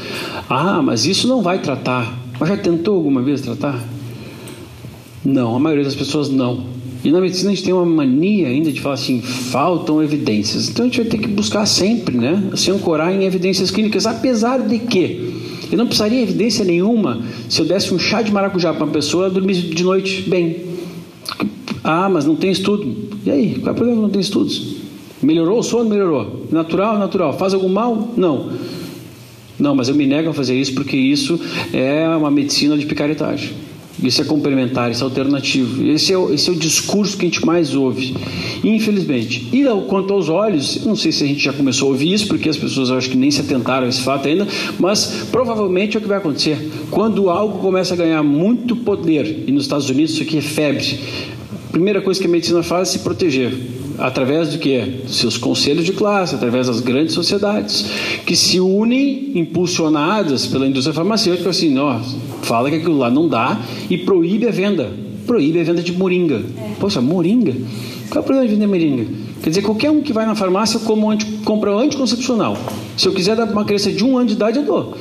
Ah, mas isso não vai tratar. Mas já tentou alguma vez tratar? Não, a maioria das pessoas não. E na medicina a gente tem uma mania ainda de falar assim, faltam evidências. Então a gente vai ter que buscar sempre, né? Se ancorar em evidências clínicas, apesar de que eu não precisaria evidência nenhuma se eu desse um chá de maracujá para uma pessoa dormir de noite bem. Ah, mas não tem estudo. E aí? Qual é o problema? Não tem estudos. Melhorou o sono? Melhorou. Natural? Natural. Faz algum mal? Não. Não, mas eu me nego a fazer isso porque isso é uma medicina de picaretagem. Isso é complementar, isso é alternativo. Esse é, o, esse é o discurso que a gente mais ouve, infelizmente. E quanto aos olhos, não sei se a gente já começou a ouvir isso, porque as pessoas acho que nem se atentaram a esse fato ainda, mas provavelmente é o que vai acontecer. Quando algo começa a ganhar muito poder, e nos Estados Unidos isso aqui é febre, a primeira coisa que a medicina faz é se proteger através do que? Seus conselhos de classe, através das grandes sociedades, que se unem, impulsionadas pela indústria farmacêutica, assim, não, fala que aquilo lá não dá e proíbe a venda. Proíbe a venda de moringa. É. Poxa, moringa? Qual é o problema de vender moringa? Quer dizer, qualquer um que vai na farmácia como anti, compra anticoncepcional. Se eu quiser dar para uma criança de um ano de idade, eu dou.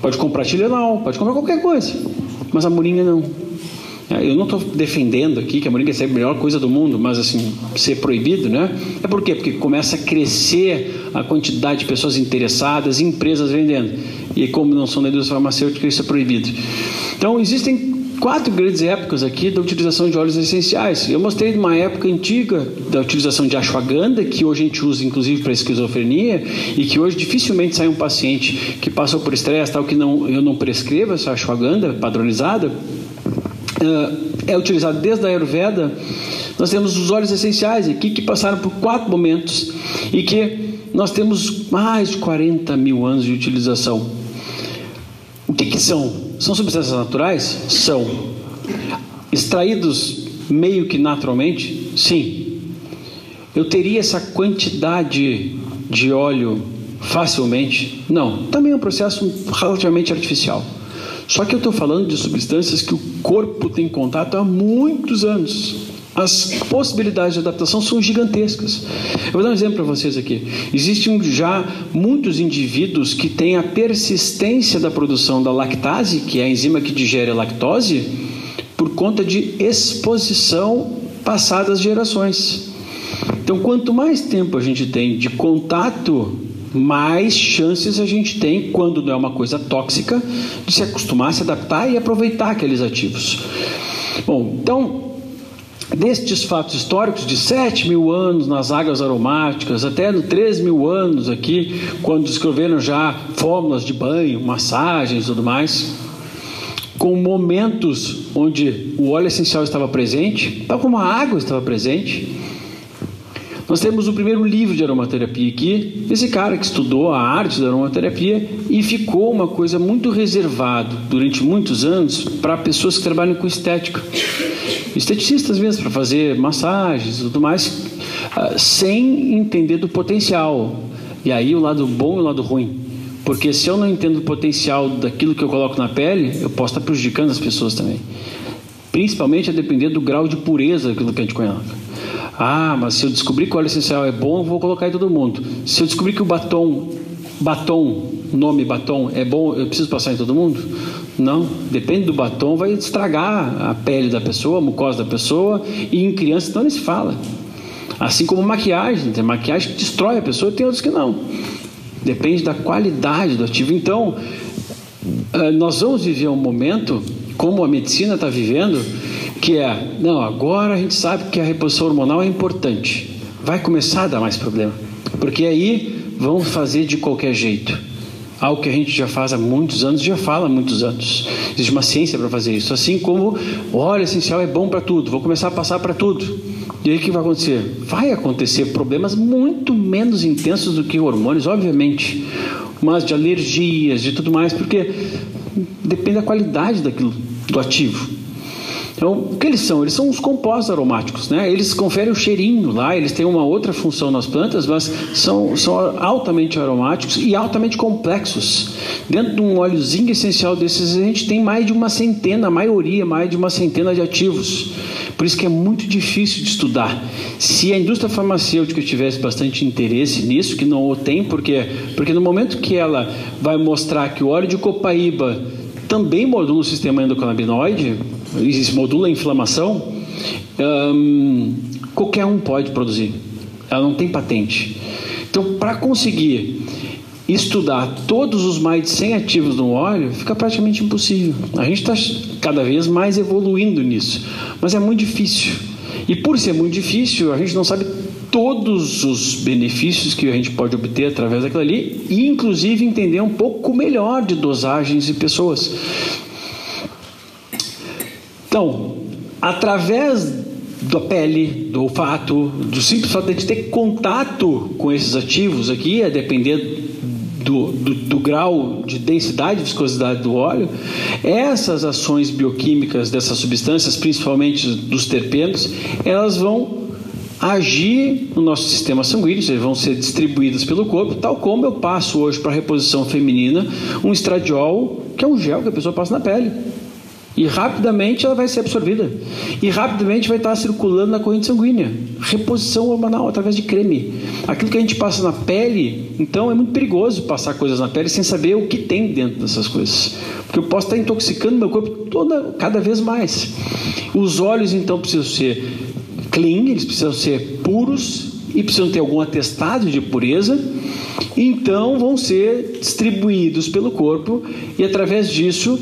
Pode comprar Tilenol, pode comprar qualquer coisa. Mas a moringa não. É, eu não estou defendendo aqui que a moringa seja a melhor coisa do mundo, mas assim, ser proibido, né? É por quê? Porque começa a crescer a quantidade de pessoas interessadas, empresas vendendo. E como não são da indústria farmacêutica, isso é proibido. Então, existem quatro grandes épocas aqui da utilização de óleos essenciais. Eu mostrei uma época antiga da utilização de ashwagandha, que hoje a gente usa inclusive para esquizofrenia, e que hoje dificilmente sai um paciente que passou por estresse, tal, que não, eu não prescrevo essa ashwagandha padronizada, é utilizado desde a Ayurveda, nós temos os óleos essenciais aqui que passaram por quatro momentos e que nós temos mais de 40 mil anos de utilização. O que, que são? São substâncias naturais? São. Extraídos meio que naturalmente? Sim. Eu teria essa quantidade de óleo facilmente? Não. Também é um processo relativamente artificial. Só que eu estou falando de substâncias que o corpo tem contato há muitos anos. As possibilidades de adaptação são gigantescas. Eu vou dar um exemplo para vocês aqui. Existem já muitos indivíduos que têm a persistência da produção da lactase, que é a enzima que digere a lactose, por conta de exposição passadas gerações. Então, quanto mais tempo a gente tem de contato mais chances a gente tem, quando não é uma coisa tóxica, de se acostumar, se adaptar e aproveitar aqueles ativos. Bom, então, destes fatos históricos, de 7 mil anos nas águas aromáticas, até no 3 mil anos aqui, quando descreveram já fórmulas de banho, massagens e tudo mais, com momentos onde o óleo essencial estava presente, tal como a água estava presente, nós temos o primeiro livro de aromaterapia aqui, esse cara que estudou a arte da aromaterapia e ficou uma coisa muito reservado durante muitos anos para pessoas que trabalham com estética. Esteticistas mesmo, para fazer massagens e tudo mais, ah, sem entender do potencial. E aí o lado bom e o lado ruim. Porque se eu não entendo o potencial daquilo que eu coloco na pele, eu posso estar prejudicando as pessoas também. Principalmente a depender do grau de pureza daquilo que a gente coloca. Ah, mas se eu descobrir que o óleo essencial é bom, eu vou colocar em todo mundo. Se eu descobrir que o batom, batom, nome batom é bom, eu preciso passar em todo mundo? Não, depende do batom, vai estragar a pele da pessoa, a mucosa da pessoa, e em criança então nem se fala. Assim como maquiagem, tem maquiagem que destrói a pessoa, tem outros que não. Depende da qualidade do ativo. Então, eh, nós vamos viver um momento, como a medicina está vivendo, que é, não, agora a gente sabe que a reposição hormonal é importante. Vai começar a dar mais problema. Porque aí vão fazer de qualquer jeito. Algo que a gente já faz há muitos anos, já fala há muitos anos. Existe uma ciência para fazer isso. Assim como óleo essencial é bom para tudo, vou começar a passar para tudo. E aí o que vai acontecer? Vai acontecer problemas muito menos intensos do que hormônios, obviamente, mas de alergias, de tudo mais, porque depende da qualidade daquilo, do ativo. Então, o que eles são? Eles são os compostos aromáticos, né? Eles conferem o cheirinho lá, eles têm uma outra função nas plantas, mas são, são altamente aromáticos e altamente complexos. Dentro de um óleozinho essencial desses, a gente tem mais de uma centena, a maioria, mais de uma centena de ativos. Por isso que é muito difícil de estudar. Se a indústria farmacêutica tivesse bastante interesse nisso, que não o tem, porque, porque no momento que ela vai mostrar que o óleo de copaíba também modula o sistema endocannabinoide, modula a inflamação, qualquer um pode produzir. Ela não tem patente. Então, para conseguir estudar todos os mais de 100 ativos no óleo, fica praticamente impossível. A gente está cada vez mais evoluindo nisso, mas é muito difícil. E por ser muito difícil, a gente não sabe todos os benefícios que a gente pode obter através daquilo ali e inclusive entender um pouco melhor de dosagens e pessoas. Então, através da pele, do olfato, do simples fato de ter contato com esses ativos aqui, a depender do, do, do, grau de densidade e viscosidade do óleo, essas ações bioquímicas dessas substâncias, principalmente dos terpenos, elas vão agir no nosso sistema sanguíneo, eles vão ser distribuídas pelo corpo, tal como eu passo hoje para a reposição feminina um estradiol, que é um gel que a pessoa passa na pele. E rapidamente ela vai ser absorvida. E rapidamente vai estar circulando na corrente sanguínea. Reposição hormonal através de creme. Aquilo que a gente passa na pele, então é muito perigoso passar coisas na pele sem saber o que tem dentro dessas coisas. Porque eu posso estar intoxicando meu corpo toda, cada vez mais. Os olhos então precisam ser clean, eles precisam ser puros e precisam ter algum atestado de pureza. Então vão ser distribuídos pelo corpo e através disso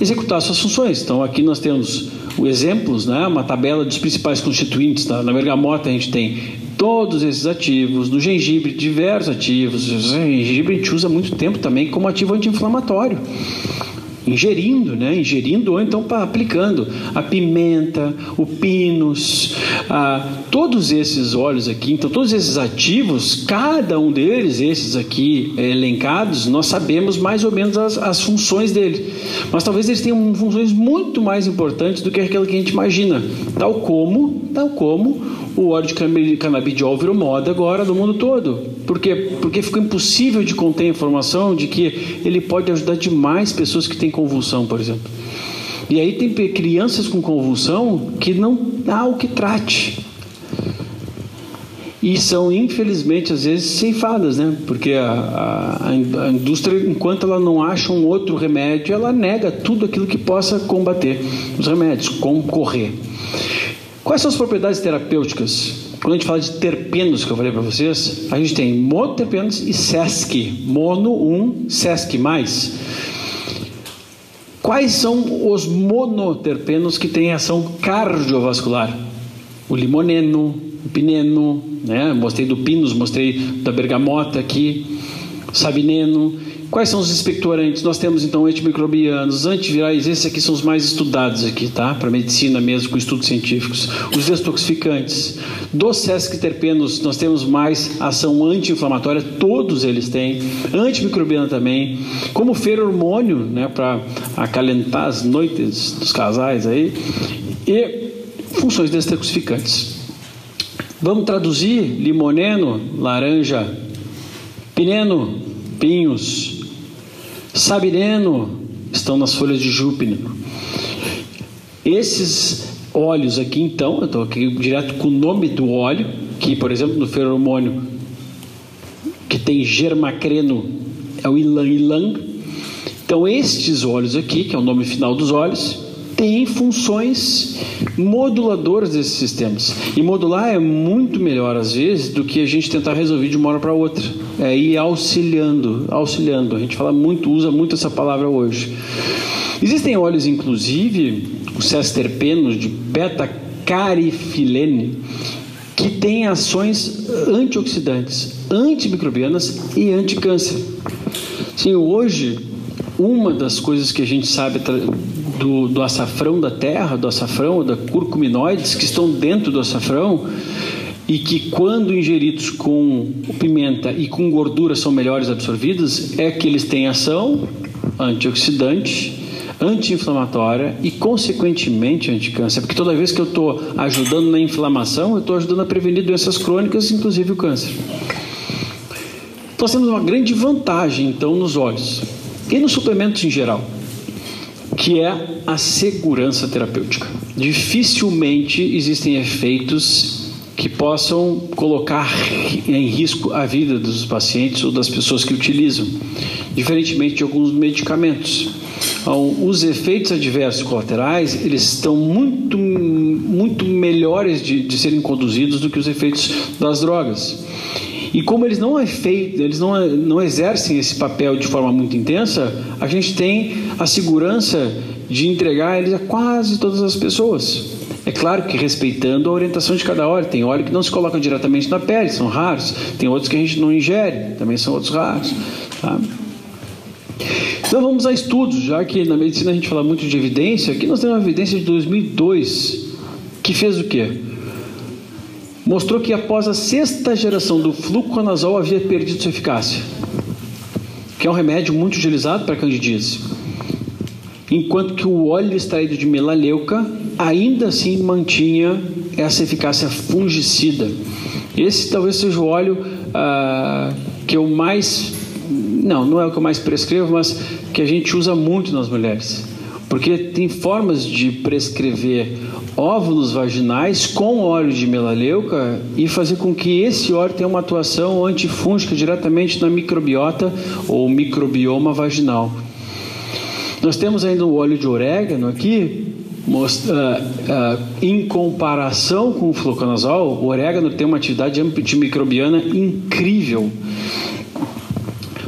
executar suas funções. Então, aqui nós temos exemplos, né, uma tabela dos principais constituintes. Tá? Na bergamota a gente tem todos esses ativos, no gengibre diversos ativos. O gengibre a gente usa muito tempo também como ativo anti-inflamatório ingerindo, né? ingerindo ou então aplicando a pimenta, o pinus, a, todos esses óleos aqui, então todos esses ativos, cada um deles, esses aqui elencados, nós sabemos mais ou menos as, as funções dele, mas talvez eles tenham funções muito mais importantes do que aquela que a gente imagina, tal como, tal como o óleo de canabidiol virou moda agora no mundo todo. Por quê? Porque ficou impossível de conter a informação de que ele pode ajudar demais pessoas que têm convulsão, por exemplo. E aí tem crianças com convulsão que não há o que trate. E são, infelizmente, às vezes ceifadas, né? Porque a, a, a, indústria, enquanto ela não acha um outro remédio, ela nega tudo aquilo que possa combater os remédios, concorrer. Quais são as propriedades terapêuticas? Quando a gente fala de terpenos, que eu falei para vocês, a gente tem monoterpenos e SESC. Mono 1, SESC. Quais são os monoterpenos que têm ação cardiovascular? O limoneno, o pineno, né? mostrei do pinus, mostrei da bergamota aqui, sabineno Quais são os expectorantes? Nós temos então antimicrobianos, antivirais, esses aqui são os mais estudados aqui, tá? Para medicina mesmo, com estudos científicos. Os detoxificantes. Dos sesquiterpenos, nós temos mais ação anti-inflamatória, todos eles têm. Antimicrobiana também. Como feromônio, né? Para acalentar as noites dos casais aí. E funções detoxificantes. Vamos traduzir limoneno, laranja, pineno, pinhos, Sabireno estão nas folhas de Júpiter. Esses óleos aqui, então, eu estou aqui direto com o nome do óleo, que, por exemplo, no feromônio, que tem germacreno, é o ilan ilan. Então, estes óleos aqui, que é o nome final dos óleos, tem funções moduladoras desses sistemas. E modular é muito melhor, às vezes, do que a gente tentar resolver de uma hora para outra. É ir auxiliando, auxiliando. A gente fala muito, usa muito essa palavra hoje. Existem óleos, inclusive, os cesterpenos de beta-carifilene, que têm ações antioxidantes, antimicrobianas e anticâncer. Sim, hoje, uma das coisas que a gente sabe do, do açafrão da terra, do açafrão, da curcuminoides que estão dentro do açafrão e que quando ingeridos com pimenta e com gordura são melhores absorvidos, é que eles têm ação antioxidante, anti-inflamatória e consequentemente anticâncer, porque toda vez que eu estou ajudando na inflamação, eu estou ajudando a prevenir doenças crônicas, inclusive o câncer. Nós temos uma grande vantagem então nos olhos. E nos suplementos em geral que é a segurança terapêutica. Dificilmente existem efeitos que possam colocar em risco a vida dos pacientes ou das pessoas que utilizam, diferentemente de alguns medicamentos. Então, os efeitos adversos colaterais eles estão muito, muito melhores de, de serem conduzidos do que os efeitos das drogas. E como eles não, é feito, eles não, não exercem esse papel de forma muito intensa, a gente tem a segurança de entregar eles a quase todas as pessoas. É claro que respeitando a orientação de cada óleo. Tem óleo que não se coloca diretamente na pele, são raros. Tem outros que a gente não ingere, também são outros raros. Tá? Então vamos a estudos, já que na medicina a gente fala muito de evidência, aqui nós temos uma evidência de 2002 que fez o quê? Mostrou que após a sexta geração do fluconazol havia perdido sua eficácia, que é um remédio muito utilizado para candidíase, enquanto que o óleo extraído de melaleuca ainda assim mantinha essa eficácia fungicida. Esse talvez seja o óleo ah, que eu mais não, não é o que eu mais prescrevo, mas que a gente usa muito nas mulheres. Porque tem formas de prescrever óvulos vaginais com óleo de melaleuca e fazer com que esse óleo tenha uma atuação antifúngica diretamente na microbiota ou microbioma vaginal. Nós temos ainda o óleo de orégano aqui, uh, uh, em comparação com o fluconazol, o orégano tem uma atividade antimicrobiana incrível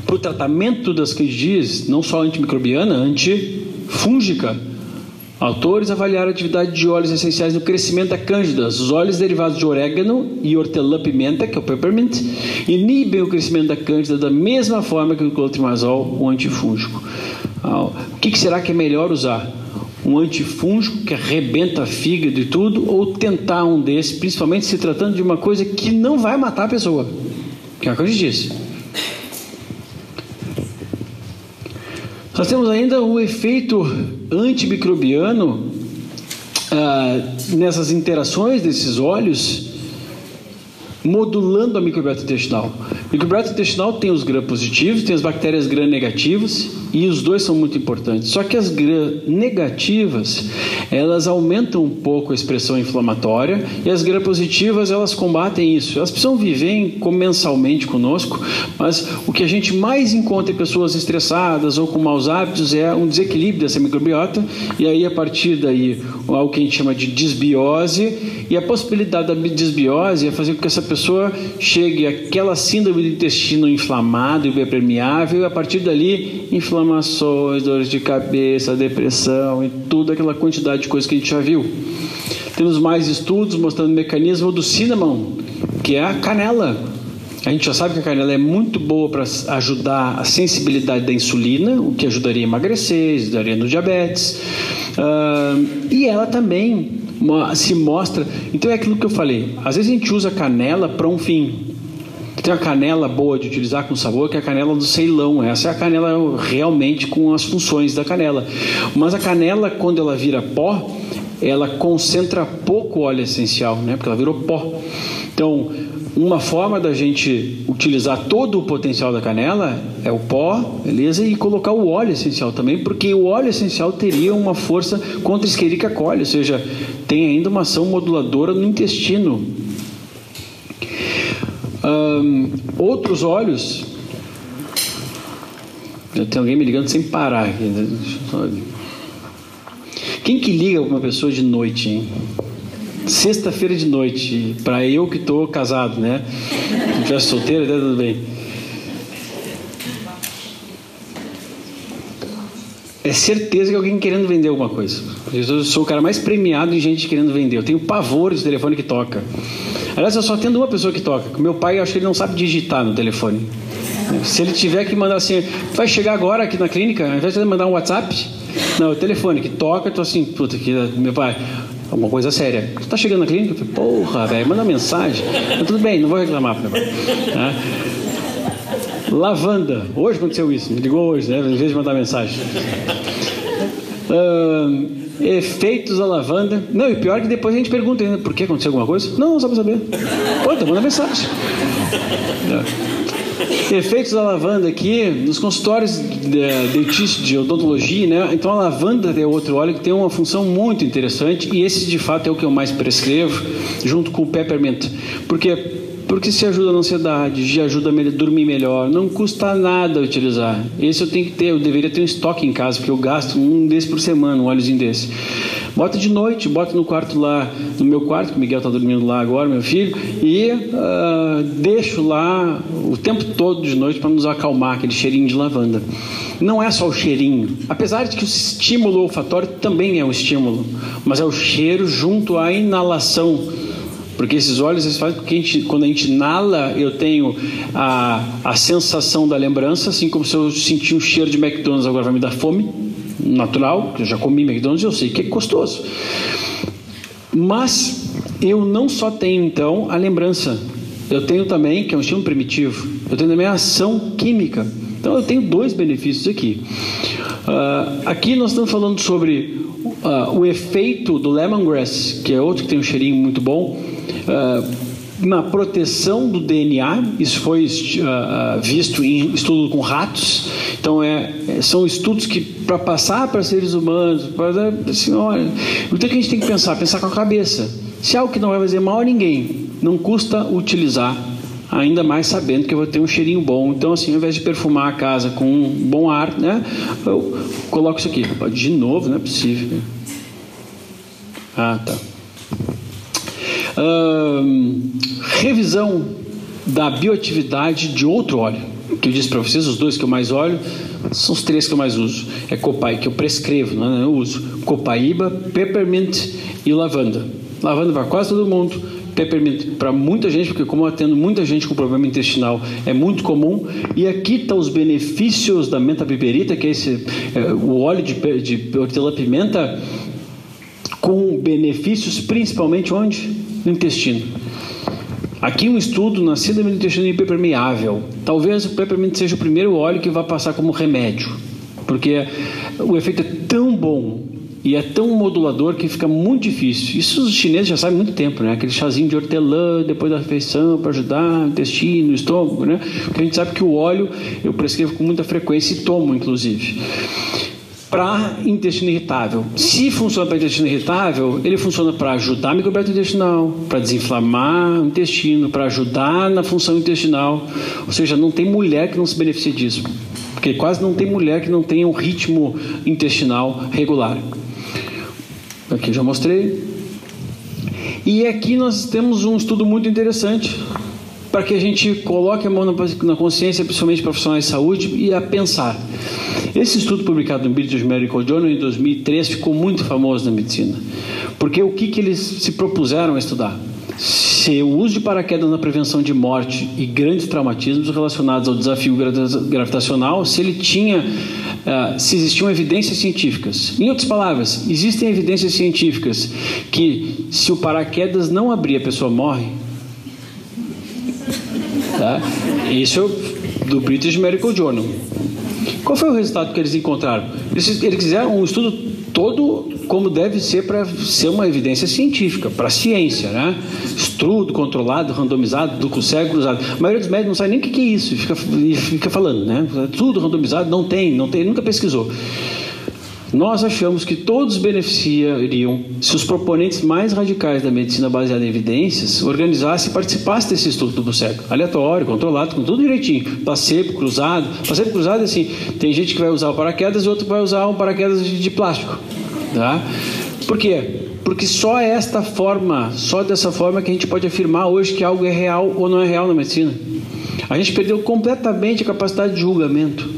para o tratamento das candidíases, não só antimicrobiana, antifúngica. Autores avaliaram a atividade de óleos essenciais no crescimento da cândida. Os óleos derivados de orégano e hortelã-pimenta, que é o peppermint, inibem o crescimento da cândida da mesma forma que o clotrimazol, o antifúngico. Ah, o que, será que é melhor usar? Um antifúngico que arrebenta fígado e tudo, ou tentar um desses, principalmente se tratando de uma coisa que não vai matar a pessoa, que é o que eu disse. Nós temos ainda o efeito antimicrobiano ah, nessas interações desses óleos, modulando a microbiota intestinal. A microbiota intestinal tem os gram positivos, tem as bactérias gram negativas e os dois são muito importantes. Só que as negativas, elas aumentam um pouco a expressão inflamatória e as gram positivas, elas combatem isso. Elas precisam viver comensalmente conosco, mas o que a gente mais encontra em pessoas estressadas ou com maus hábitos é um desequilíbrio dessa microbiota e aí a partir daí algo que a gente chama de desbiose e a possibilidade da desbiose é fazer com que essa pessoa chegue àquela síndrome do intestino inflamado e permeável e a partir dali inflamação inflamações, dores de cabeça, depressão e toda aquela quantidade de coisas que a gente já viu. Temos mais estudos mostrando o mecanismo do cinnamon, que é a canela. A gente já sabe que a canela é muito boa para ajudar a sensibilidade da insulina, o que ajudaria a emagrecer, ajudaria no diabetes. Uh, e ela também se mostra. Então é aquilo que eu falei. Às vezes a gente usa canela para um fim, tem a canela boa de utilizar com sabor, que é a canela do Ceilão. Essa é a canela realmente com as funções da canela. Mas a canela, quando ela vira pó, ela concentra pouco óleo essencial, né? Porque ela virou pó. Então, uma forma da gente utilizar todo o potencial da canela é o pó, beleza? E colocar o óleo essencial também, porque o óleo essencial teria uma força contra a Escherichia coli, ou seja, tem ainda uma ação moduladora no intestino um, outros olhos. Tem alguém me ligando sem parar aqui. Né? Quem que liga para uma pessoa de noite, hein? Sexta-feira de noite, para eu que estou casado, né? Se tivesse solteiro, até tudo bem. É certeza que alguém querendo vender alguma coisa. Eu sou o cara mais premiado em gente querendo vender. Eu tenho pavor de telefone que toca. Aliás, eu só atendo uma pessoa que toca. Meu pai, eu acho que ele não sabe digitar no telefone. Se ele tiver que mandar assim, vai chegar agora aqui na clínica, ao invés de mandar um WhatsApp, não, é o telefone que toca, eu tô assim, puta, que meu pai, alguma coisa séria. Tu tá chegando na clínica? Eu falei, porra, velho, manda mensagem. Mas tudo bem, não vou reclamar, meu pai. Tá? Lavanda, hoje aconteceu isso, me ligou hoje, né? Em vez de mandar mensagem. Uh, efeitos da lavanda. Não, e pior que depois a gente pergunta ainda, por que aconteceu alguma coisa? Não, só para saber. Pô, manda mensagem. É. Efeitos da lavanda aqui, nos consultórios de, de odontologia, né? Então a lavanda é outro óleo que tem uma função muito interessante e esse de fato é o que eu mais prescrevo, junto com o peppermint. Porque porque se ajuda na ansiedade, já ajuda a dormir melhor, não custa nada utilizar. Esse eu tenho que ter, eu deveria ter um estoque em casa, porque eu gasto um desse por semana, um óleozinho desse. Bota de noite, bota no quarto lá, no meu quarto, que o Miguel está dormindo lá agora, meu filho, e uh, deixo lá o tempo todo de noite para nos acalmar, aquele cheirinho de lavanda. Não é só o cheirinho, apesar de que o estímulo olfatório também é um estímulo, mas é o cheiro junto à inalação Porque esses óleos eles fazem com que a gente, quando a gente inala, eu tenho a, a sensação da lembrança, assim como se eu sentir um cheiro de McDonald's agora vai me dar fome, natural, eu já comi McDonald's eu sei que é gostoso. Mas eu não só tenho então a lembrança, eu tenho também, que é um estímulo primitivo, eu tenho também a ação química. Então eu tenho dois benefícios aqui. Uh, aqui nós estamos falando sobre uh, o efeito do lemongrass, que é outro que tem um cheirinho muito bom, uh, na proteção do DNA. Isso foi uh, visto em estudo com ratos. Então é, é são estudos que para passar para seres humanos, para assim, olha, o que a gente tem que pensar? Pensar com a cabeça. Se é algo que não vai fazer mal a ninguém, não custa utilizar ainda mais sabendo que eu vou ter um cheirinho bom. Então, assim, ao invés de perfumar a casa com um bom ar, né, eu coloco isso aqui. De novo, não é possível. Ah, tá. revisão da bioatividade de outro óleo. Que eu disse para vocês, os dois que eu mais olho são os três que eu mais uso. É copaíba, que eu prescrevo, não é? eu uso. Copaíba, peppermint e lavanda. Lavanda para quase todo mundo para muita gente, porque como eu atendo muita gente com problema intestinal, é muito comum. E aqui estão tá os benefícios da menta piperita, que é esse é, o óleo de, de hortelã-pimenta, com benefícios principalmente onde? No intestino. Aqui um estudo na síndrome do intestino hiperpermeável. Talvez o peppermint seja o primeiro óleo que vai passar como remédio, porque o efeito é tão bom e é tão modulador que fica muito difícil. Isso os chineses já sabem há muito tempo, né? Aquele chazinho de hortelã depois da refeição para ajudar o intestino, o estômago, né? Porque a gente sabe que o óleo eu prescrevo com muita frequência e tomo, inclusive. Para intestino irritável. Se funciona para intestino irritável, ele funciona para ajudar a microbiota intestinal, para desinflamar o intestino, para ajudar na função intestinal. Ou seja, não tem mulher que não se beneficie disso. Porque quase não tem mulher que não tenha um ritmo intestinal regular. Aqui já mostrei. E aqui nós temos um estudo muito interessante para que a gente coloque a mão na consciência, principalmente profissionais de saúde, e a pensar. Esse estudo publicado no British Medical Journal em 2003 ficou muito famoso na medicina, porque o que, que eles se propuseram a estudar? Se o uso de paraquedas na prevenção de morte e grandes traumatismos relacionados ao desafio gravitacional, se ele tinha Uh, se existiam evidências científicas. Em outras palavras, existem evidências científicas que se o paraquedas não abrir, a pessoa morre. Tá? Isso do British Medical Journal. Qual foi o resultado que eles encontraram? Eles, eles fizeram um estudo todo como deve ser para ser uma evidência científica, para a ciência, né? Estudo controlado, randomizado, duplo cego cruzado. A maioria dos médicos não sabe nem o que é isso e fica, fica falando, né? Tudo randomizado, não tem, não tem, nunca pesquisou. Nós achamos que todos beneficiariam se os proponentes mais radicais da medicina baseada em evidências organizassem e participassem desse estudo duplo cego, aleatório, controlado, com tudo direitinho, placebo, cruzado. Placebo cruzado é assim: tem gente que vai usar o paraquedas e outro vai usar um paraquedas de plástico. Tá? Por quê? Porque só esta forma, só dessa forma que a gente pode afirmar hoje que algo é real ou não é real na medicina. A gente perdeu completamente a capacidade de julgamento.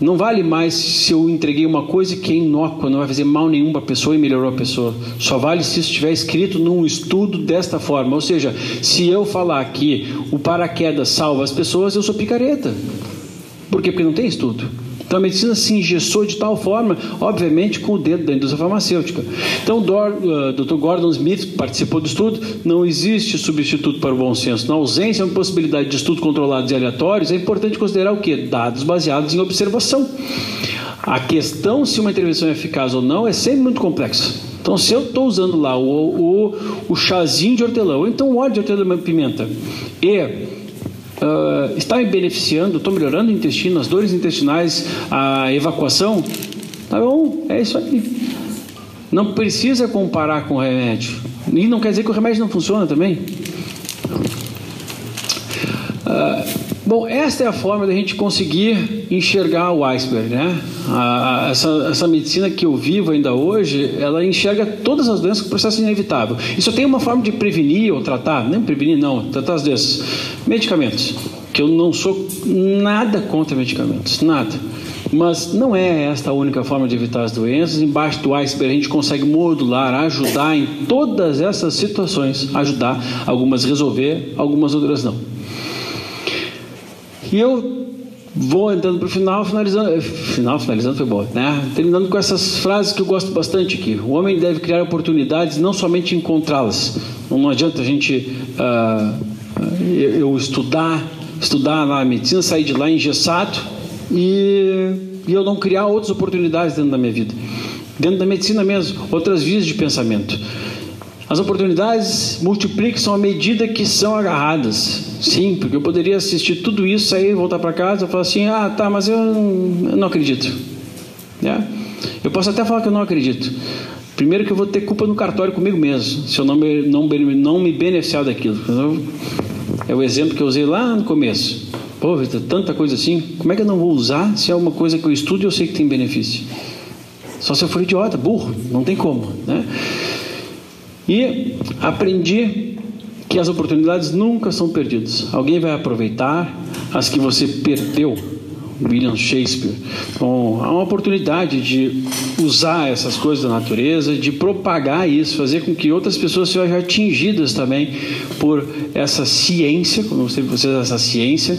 Não vale mais se eu entreguei uma coisa que é inócua, não vai fazer mal nenhum para a pessoa e melhorou a pessoa. Só vale se isso estiver escrito num estudo desta forma. Ou seja, se eu falar que o paraquedas salva as pessoas, eu sou picareta. Por quê? Porque não tem estudo. Então a medicina se engessou de tal forma, obviamente, com o dedo da indústria farmacêutica. Então, o Dr. Gordon Smith participou do estudo. Não existe substituto para o bom senso. Na ausência de possibilidade de estudos controlados e aleatórios, é importante considerar o que? Dados baseados em observação. A questão se uma intervenção é eficaz ou não é sempre muito complexa. Então, se eu estou usando lá o, o, o chazinho de hortelã, ou então o óleo de hortelã-pimenta, e uh, está me beneficiando, estou melhorando o intestino, as dores intestinais, a evacuação, tá bom, é isso aí. Não precisa comparar com o remédio. E não quer dizer que o remédio não funciona também. Uh, Bom, esta é a forma da gente conseguir enxergar o iceberg, né? A, a, essa, essa, medicina que eu vivo ainda hoje, ela enxerga todas as doenças com processo inevitável. Isso tem uma forma de prevenir ou tratar, nem prevenir não, tratar as doenças. Medicamentos, que eu não sou nada contra medicamentos, nada. Mas não é esta a única forma de evitar as doenças. Embaixo do iceberg a gente consegue modular, ajudar em todas essas situações, ajudar algumas resolver, algumas outras não. E eu vou entrando para o final, finalizando. Eh, final, finalizando foi bom, né? Terminando com essas frases que eu gosto bastante aqui. O homem deve criar oportunidades, não somente encontrá-las. Não adianta a gente uh, eu estudar, estudar na medicina, sair de lá engessado e, e eu não criar outras oportunidades dentro da minha vida. Dentro da medicina mesmo, outras vias de pensamento. As oportunidades multiplicam à medida que são agarradas. Sim, porque eu poderia assistir tudo isso, sair, voltar para casa e falar assim: ah, tá, mas eu não, eu não acredito. É? Eu posso até falar que eu não acredito. Primeiro que eu vou ter culpa no cartório comigo mesmo, se eu não me, não, não me beneficiar daquilo. É o exemplo que eu usei lá no começo. Pô, Victor, tanta coisa assim, como é que eu não vou usar se é uma coisa que eu estudo e eu sei que tem benefício? Só se eu for idiota, burro, não tem como, né? E aprendi que as oportunidades nunca são perdidas. Alguém vai aproveitar as que você perdeu. William Shakespeare. Então, há uma oportunidade de usar essas coisas da natureza, de propagar isso, fazer com que outras pessoas sejam atingidas também por essa ciência, como sempre vocês, essa ciência.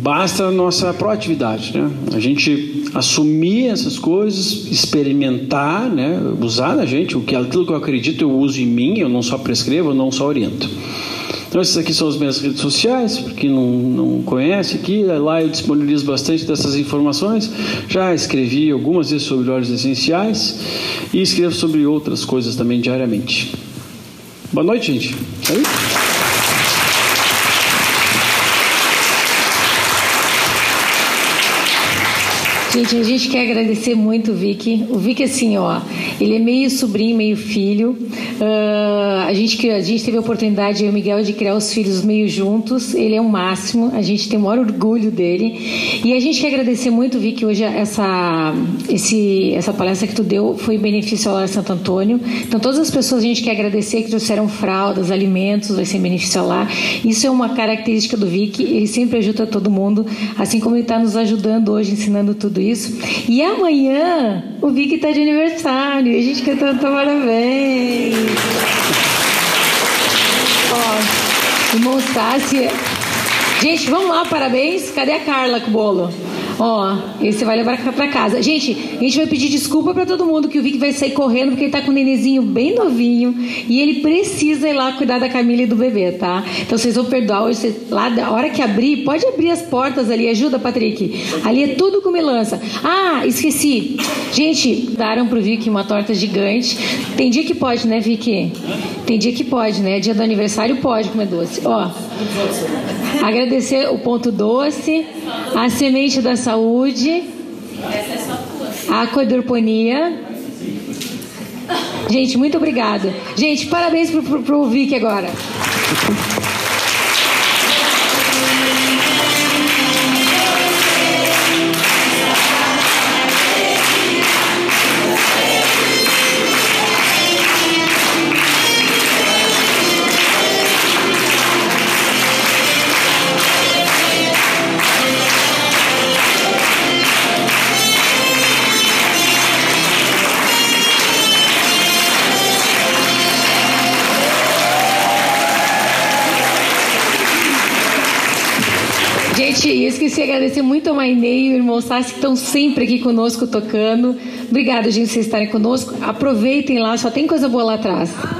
basta a nossa proatividade, né? A gente assumir essas coisas, experimentar, né, usar na gente, o que aquilo que eu acredito eu uso em mim, eu não só prescrevo, eu não só oriento. Então essas aqui são as minhas redes sociais, para quem não, não conhece aqui, lá eu disponibilizo bastante dessas informações. Já escrevi algumas vezes sobre óleos essenciais e escrevo sobre outras coisas também diariamente. Boa noite, gente. Aí? Gente, a gente quer agradecer muito o Vicky. O Vicky, assim, ó, ele é meio sobrinho, meio filho. Uh, a, gente, a gente teve a oportunidade, eu e o Miguel, de criar os filhos meio juntos. Ele é o máximo, a gente tem o maior orgulho dele. E a gente quer agradecer muito, Vicky, hoje essa, esse, essa palestra que tu deu foi em benefício ao Lar Santo Antônio. Então, todas as pessoas a gente quer agradecer que trouxeram fraldas, alimentos, vai ser em benefício ao lar. Isso é uma característica do Vicky, ele sempre ajuda todo mundo, assim como ele está nos ajudando hoje, ensinando tudo isso. E amanhã o Vicky está de aniversário. E a gente quer tanto parabéns. Ó, irmão Sassi. Gente, vamos lá, parabéns. Cadê a Carla com o bolo? Ó, esse vai levar para casa. Gente, a gente vai pedir desculpa para todo mundo que o Vic vai sair correndo porque ele tá com um nenenzinho bem novinho e ele precisa ir lá cuidar da Camila e do bebê, tá? Então vocês vão perdoar hoje, lá da hora que abrir, pode abrir as portas ali, ajuda, Patrick. Ali é tudo com melança. Ah, esqueci. Gente, daram pro Vic uma torta gigante. Tem dia que pode, né, Vic? Tem dia que pode, né? Dia do aniversário pode comer doce. Ó, agradecer o ponto doce, a semente da saúde saúde, a aquadorponia. Gente, muito obrigada. Gente, parabéns pro, pro, pro Vic agora. Gente, esqueci de agradecer muito ao Mainei e o irmão Sassi que estão sempre aqui conosco tocando. Obrigada, gente, por vocês estarem conosco. Aproveitem lá, só tem coisa boa lá atrás.